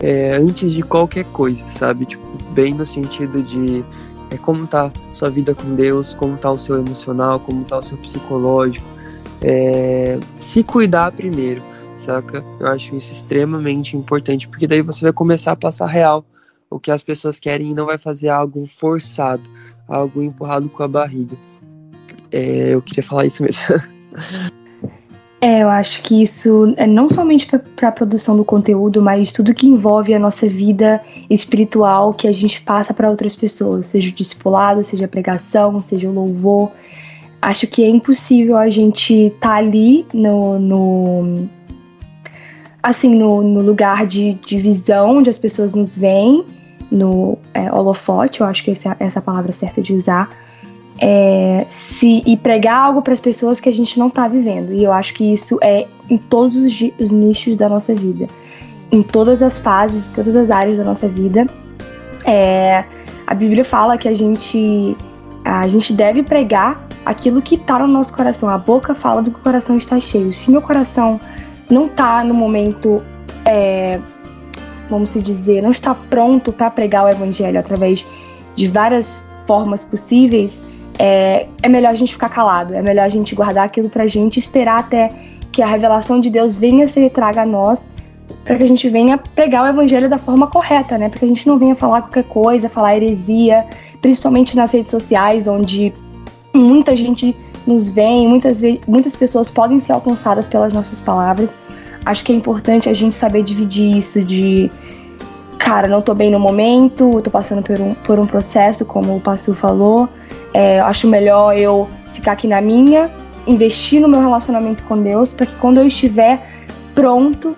é, antes de qualquer coisa, sabe? Tipo, bem no sentido de é, como tá sua vida com Deus, como tá o seu emocional, como tá o seu psicológico, é, se cuidar primeiro, saca? Eu acho isso extremamente importante, porque daí você vai começar a passar real o que as pessoas querem e não vai fazer algo forçado, algo empurrado com a barriga. É, eu queria falar isso mesmo. É, eu acho que isso é não somente para a produção do conteúdo, mas tudo que envolve a nossa vida espiritual que a gente passa para outras pessoas, seja o discipulado, seja a pregação, seja o louvor, acho que é impossível a gente estar tá ali no, no assim no, no, lugar de, de visão onde as pessoas nos veem no é, holofote eu acho que essa, essa é palavra certa de usar é, se e pregar algo para as pessoas que a gente não está vivendo e eu acho que isso é em todos os, os nichos da nossa vida em todas as fases todas as áreas da nossa vida é, a Bíblia fala que a gente a gente deve pregar aquilo que está no nosso coração. A boca fala do que o coração está cheio. Se meu coração não está no momento, é, vamos se dizer, não está pronto para pregar o evangelho através de várias formas possíveis, é, é melhor a gente ficar calado. É melhor a gente guardar aquilo para a gente, esperar até que a revelação de Deus venha ser traga a nós para que a gente venha pregar o evangelho da forma correta, né? Para que a gente não venha falar qualquer coisa, falar heresia, principalmente nas redes sociais, onde muita gente nos vê, muitas, muitas pessoas podem ser alcançadas pelas nossas palavras. Acho que é importante a gente saber dividir isso de cara, não tô bem no momento, tô passando por um, por um processo, como o Passu falou. É, acho melhor eu ficar aqui na minha, investir no meu relacionamento com Deus, para que quando eu estiver pronto,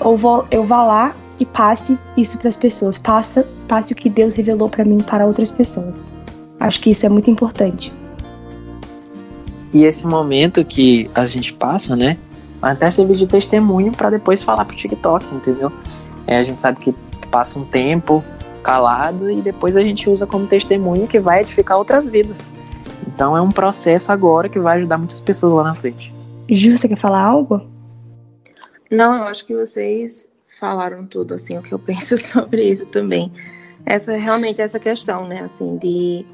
eu, vou, eu vá lá e passe isso para as pessoas, passe, passe o que Deus revelou para mim para outras pessoas. Acho que isso é muito importante. E esse momento que a gente passa, né? Até servir de testemunho para depois falar pro TikTok, entendeu? É, a gente sabe que passa um tempo calado e depois a gente usa como testemunho que vai edificar outras vidas. Então é um processo agora que vai ajudar muitas pessoas lá na frente. Ju, você quer falar algo? Não, eu acho que vocês falaram tudo, assim, o que eu penso sobre isso também. Essa realmente essa questão, né, assim, de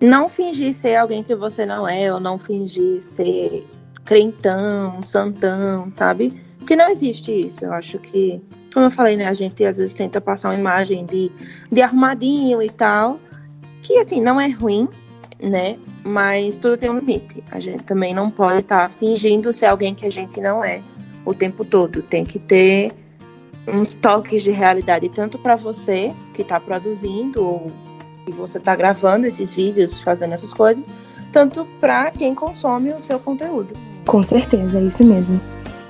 não fingir ser alguém que você não é, ou não fingir ser crentão, santão, sabe? Porque não existe isso. Eu acho que, como eu falei, né, a gente às vezes tenta passar uma imagem de, de arrumadinho e tal, que assim, não é ruim, né? Mas tudo tem um limite. A gente também não pode estar tá fingindo ser alguém que a gente não é o tempo todo. Tem que ter uns toques de realidade, tanto para você que está produzindo ou e você está gravando esses vídeos, fazendo essas coisas, tanto para quem consome o seu conteúdo. Com certeza, é isso mesmo.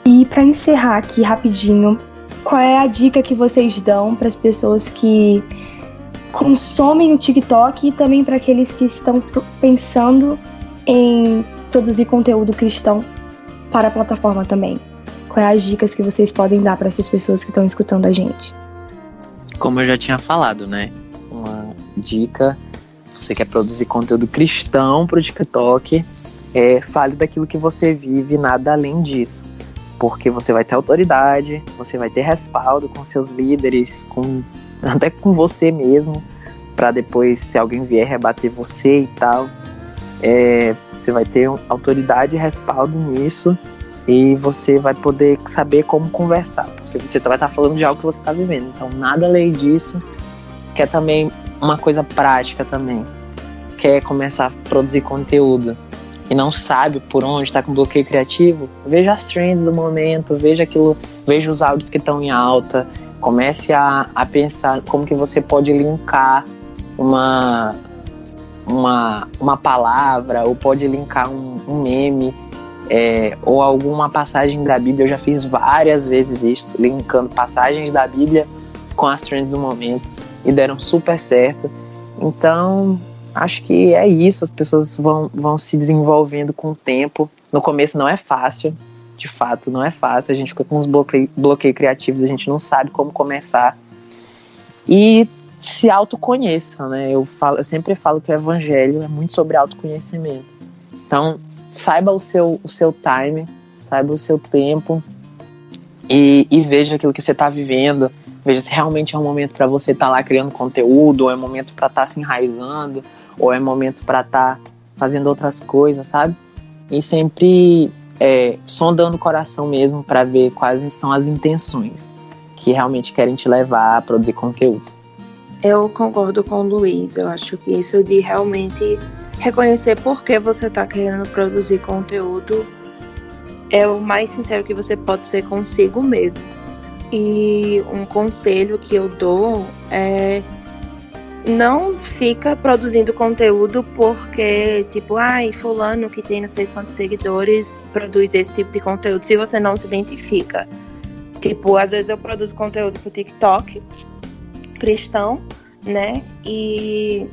E para encerrar aqui rapidinho, qual é a dica que vocês dão para as pessoas que consomem o TikTok e também para aqueles que estão pensando em produzir conteúdo cristão para a plataforma também? Quais as dicas que vocês podem dar para essas pessoas que estão escutando a gente? Como eu já tinha falado, né? Uma dica, se você quer produzir conteúdo cristão para o TikTok, é, fale daquilo que você vive, nada além disso. Porque você vai ter autoridade, você vai ter respaldo com seus líderes, com até com você mesmo, para depois, se alguém vier rebater você e tal, é, você vai ter autoridade e respaldo nisso e você vai poder saber como conversar. Porque você vai estar falando de algo que você está vivendo. Então, nada além disso, que é também uma coisa prática também. Quer começar a produzir conteúdo e não sabe por onde, está com bloqueio criativo, veja as trends do momento, veja aquilo, veja os áudios que estão em alta, comece a, a pensar como que você pode linkar uma, uma, uma palavra, ou pode linkar um, um meme, é, ou alguma passagem da Bíblia. Eu já fiz várias vezes isso, linkando passagens da Bíblia com as trends do momento, e deram super certo. Então, acho que é isso, as pessoas vão, vão se desenvolvendo com o tempo. No começo não é fácil, de fato não é fácil, a gente fica com uns bloqueios bloqueio criativos, a gente não sabe como começar. E se autoconheça, né? Eu, falo, eu sempre falo que o evangelho é muito sobre autoconhecimento. Então, saiba o seu, o seu time, saiba o seu tempo e, e veja aquilo que você está vivendo. Veja se realmente é um momento para você estar tá lá criando conteúdo, ou é um momento para estar tá se enraizando, ou é momento para estar tá fazendo outras coisas, sabe? E sempre é, sondando o coração mesmo para ver quais são as intenções que realmente querem te levar a produzir conteúdo. Eu concordo com o Luiz. Eu acho que isso de realmente reconhecer por que você está querendo produzir conteúdo é o mais sincero que você pode ser consigo mesmo. E um conselho que eu dou é não fica produzindo conteúdo porque, tipo, ai, fulano que tem não sei quantos seguidores produz esse tipo de conteúdo se você não se identifica. Tipo, às vezes eu produzo conteúdo pro TikTok cristão, né? E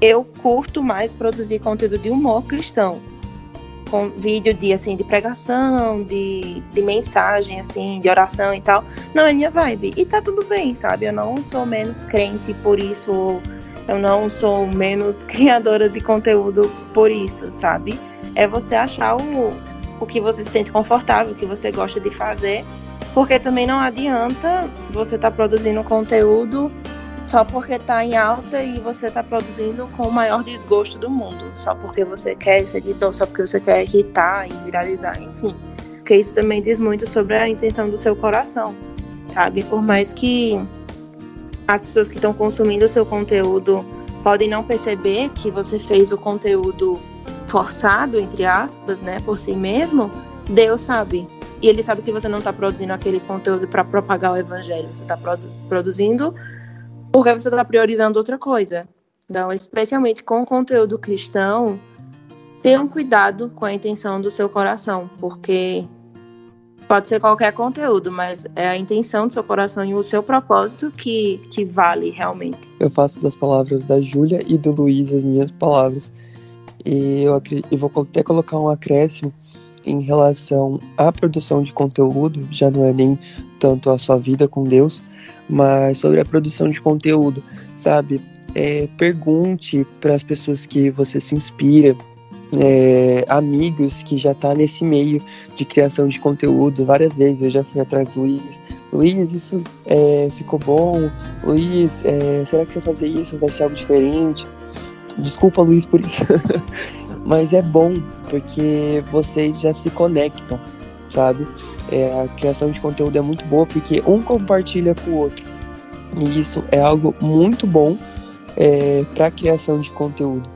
eu curto mais produzir conteúdo de humor cristão. Com vídeo de assim de pregação, de, de mensagem, assim, de oração e tal. Não é minha vibe. E tá tudo bem, sabe? Eu não sou menos crente por isso, eu não sou menos criadora de conteúdo por isso, sabe? É você achar o, o que você se sente confortável, o que você gosta de fazer porque também não adianta você estar tá produzindo conteúdo só porque está em alta e você está produzindo com o maior desgosto do mundo, só porque você quer ser só porque você quer irritar e viralizar, enfim. Porque isso também diz muito sobre a intenção do seu coração, sabe? Por mais que as pessoas que estão consumindo o seu conteúdo podem não perceber que você fez o conteúdo forçado, entre aspas, né, por si mesmo, Deus sabe. E ele sabe que você não está produzindo aquele conteúdo para propagar o evangelho, você está produ produzindo porque você está priorizando outra coisa. Então, especialmente com o conteúdo cristão, tenham cuidado com a intenção do seu coração, porque pode ser qualquer conteúdo, mas é a intenção do seu coração e o seu propósito que, que vale realmente. Eu faço das palavras da Júlia e do Luiz as minhas palavras. E eu, eu vou até colocar um acréscimo em relação à produção de conteúdo, já não é nem tanto a sua vida com Deus, mas sobre a produção de conteúdo, sabe? É, pergunte para as pessoas que você se inspira, é, amigos que já tá nesse meio de criação de conteúdo várias vezes. Eu já fui atrás do Luiz. Luiz, isso é, ficou bom? Luiz, é, será que você fazer isso vai ser algo diferente? Desculpa, Luiz, por isso. Mas é bom, porque vocês já se conectam, sabe? É, a criação de conteúdo é muito boa porque um compartilha com o outro. E isso é algo muito bom é, para a criação de conteúdo.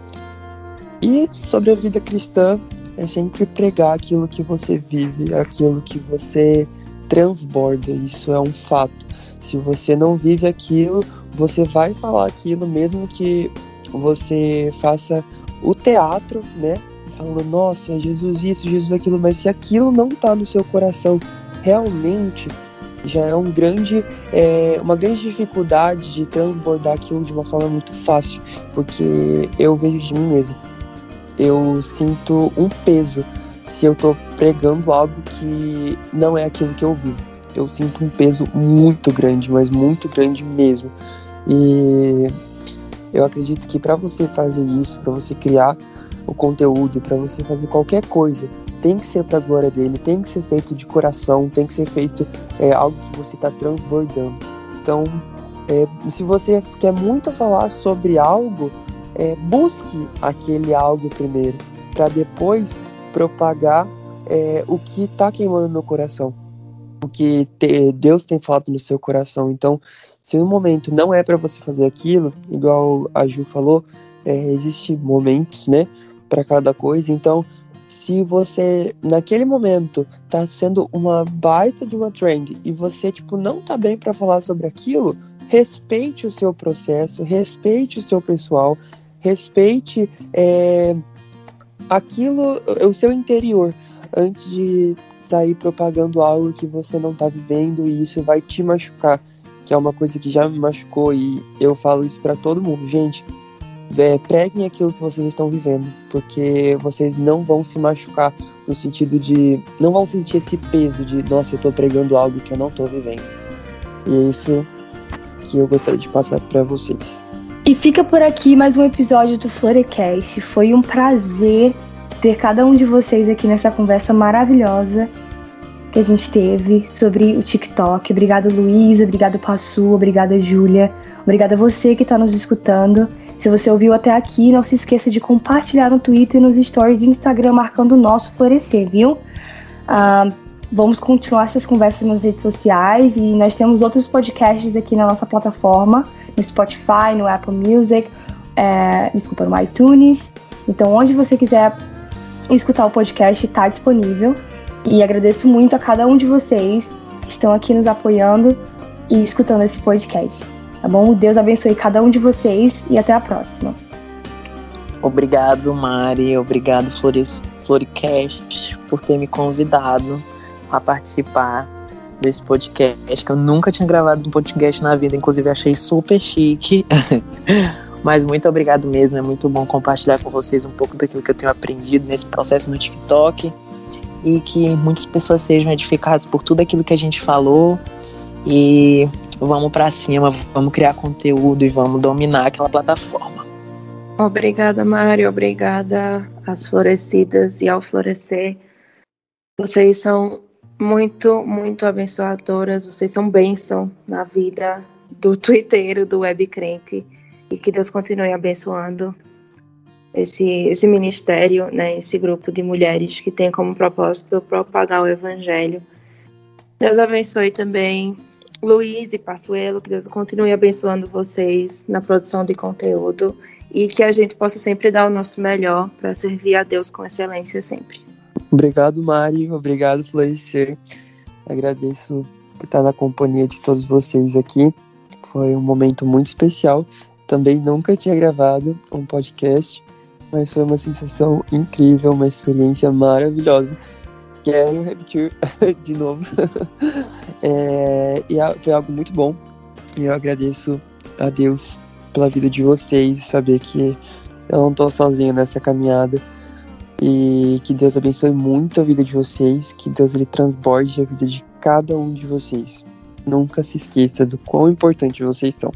E sobre a vida cristã, é sempre pregar aquilo que você vive, aquilo que você transborda. Isso é um fato. Se você não vive aquilo, você vai falar aquilo, mesmo que você faça o teatro, né? Falando, nossa, Jesus isso, Jesus aquilo, mas se aquilo não tá no seu coração realmente, já é um grande, é, uma grande dificuldade de transbordar aquilo de uma forma muito fácil, porque eu vejo de mim mesmo. Eu sinto um peso se eu tô pregando algo que não é aquilo que eu vivo. Eu sinto um peso muito grande, mas muito grande mesmo. E eu acredito que para você fazer isso, para você criar o conteúdo, para você fazer qualquer coisa, tem que ser para a glória dele, tem que ser feito de coração, tem que ser feito é, algo que você está transbordando. Então, é, se você quer muito falar sobre algo, é, busque aquele algo primeiro, para depois propagar é, o que está queimando no coração, o que te, Deus tem falado no seu coração. Então, se no momento não é para você fazer aquilo, igual a Ju falou, é, existe momentos, né, para cada coisa. Então, se você naquele momento tá sendo uma baita de uma trend e você tipo não tá bem para falar sobre aquilo, respeite o seu processo, respeite o seu pessoal, respeite é, aquilo, o seu interior, antes de sair propagando algo que você não tá vivendo e isso vai te machucar, que é uma coisa que já me machucou e eu falo isso para todo mundo, gente. É, preguem aquilo que vocês estão vivendo, porque vocês não vão se machucar no sentido de. não vão sentir esse peso de, nossa, eu tô pregando algo que eu não tô vivendo. E é isso que eu gostaria de passar para vocês. E fica por aqui mais um episódio do Florecast. Foi um prazer ter cada um de vocês aqui nessa conversa maravilhosa que a gente teve sobre o TikTok. Obrigado, Luiz. Obrigado, Passu. Obrigada, Júlia. Obrigada a você que está nos escutando. Se você ouviu até aqui, não se esqueça de compartilhar no Twitter e nos stories do Instagram marcando o nosso Florescer, viu? Uh, vamos continuar essas conversas nas redes sociais e nós temos outros podcasts aqui na nossa plataforma, no Spotify, no Apple Music, é, desculpa, no iTunes. Então, onde você quiser escutar o podcast, está disponível. E agradeço muito a cada um de vocês que estão aqui nos apoiando e escutando esse podcast. Tá bom? Deus abençoe cada um de vocês e até a próxima. Obrigado, Mari. Obrigado, Flores, Floricast, por ter me convidado a participar desse podcast, que eu nunca tinha gravado um podcast na vida, inclusive achei super chique. Mas muito obrigado mesmo, é muito bom compartilhar com vocês um pouco daquilo que eu tenho aprendido nesse processo no TikTok e que muitas pessoas sejam edificadas por tudo aquilo que a gente falou. E vamos para cima, vamos criar conteúdo e vamos dominar aquela plataforma. Obrigada, Mari, obrigada às florescidas e ao florescer. Vocês são muito, muito abençoadoras, vocês são bênção na vida do Twitter, do Web Crente, e que Deus continue abençoando esse, esse ministério, né, esse grupo de mulheres que tem como propósito propagar o evangelho. Deus abençoe também Luiz e Passuelo, que Deus continue abençoando vocês na produção de conteúdo e que a gente possa sempre dar o nosso melhor para servir a Deus com excelência sempre. Obrigado, Mari. Obrigado, Florescer. Agradeço por estar na companhia de todos vocês aqui. Foi um momento muito especial. Também nunca tinha gravado um podcast, mas foi uma sensação incrível, uma experiência maravilhosa quero repetir de novo. é, e foi algo muito bom. E eu agradeço a Deus pela vida de vocês, saber que eu não estou sozinho nessa caminhada. E que Deus abençoe muito a vida de vocês, que Deus ele transborde a vida de cada um de vocês. Nunca se esqueça do quão importante vocês são.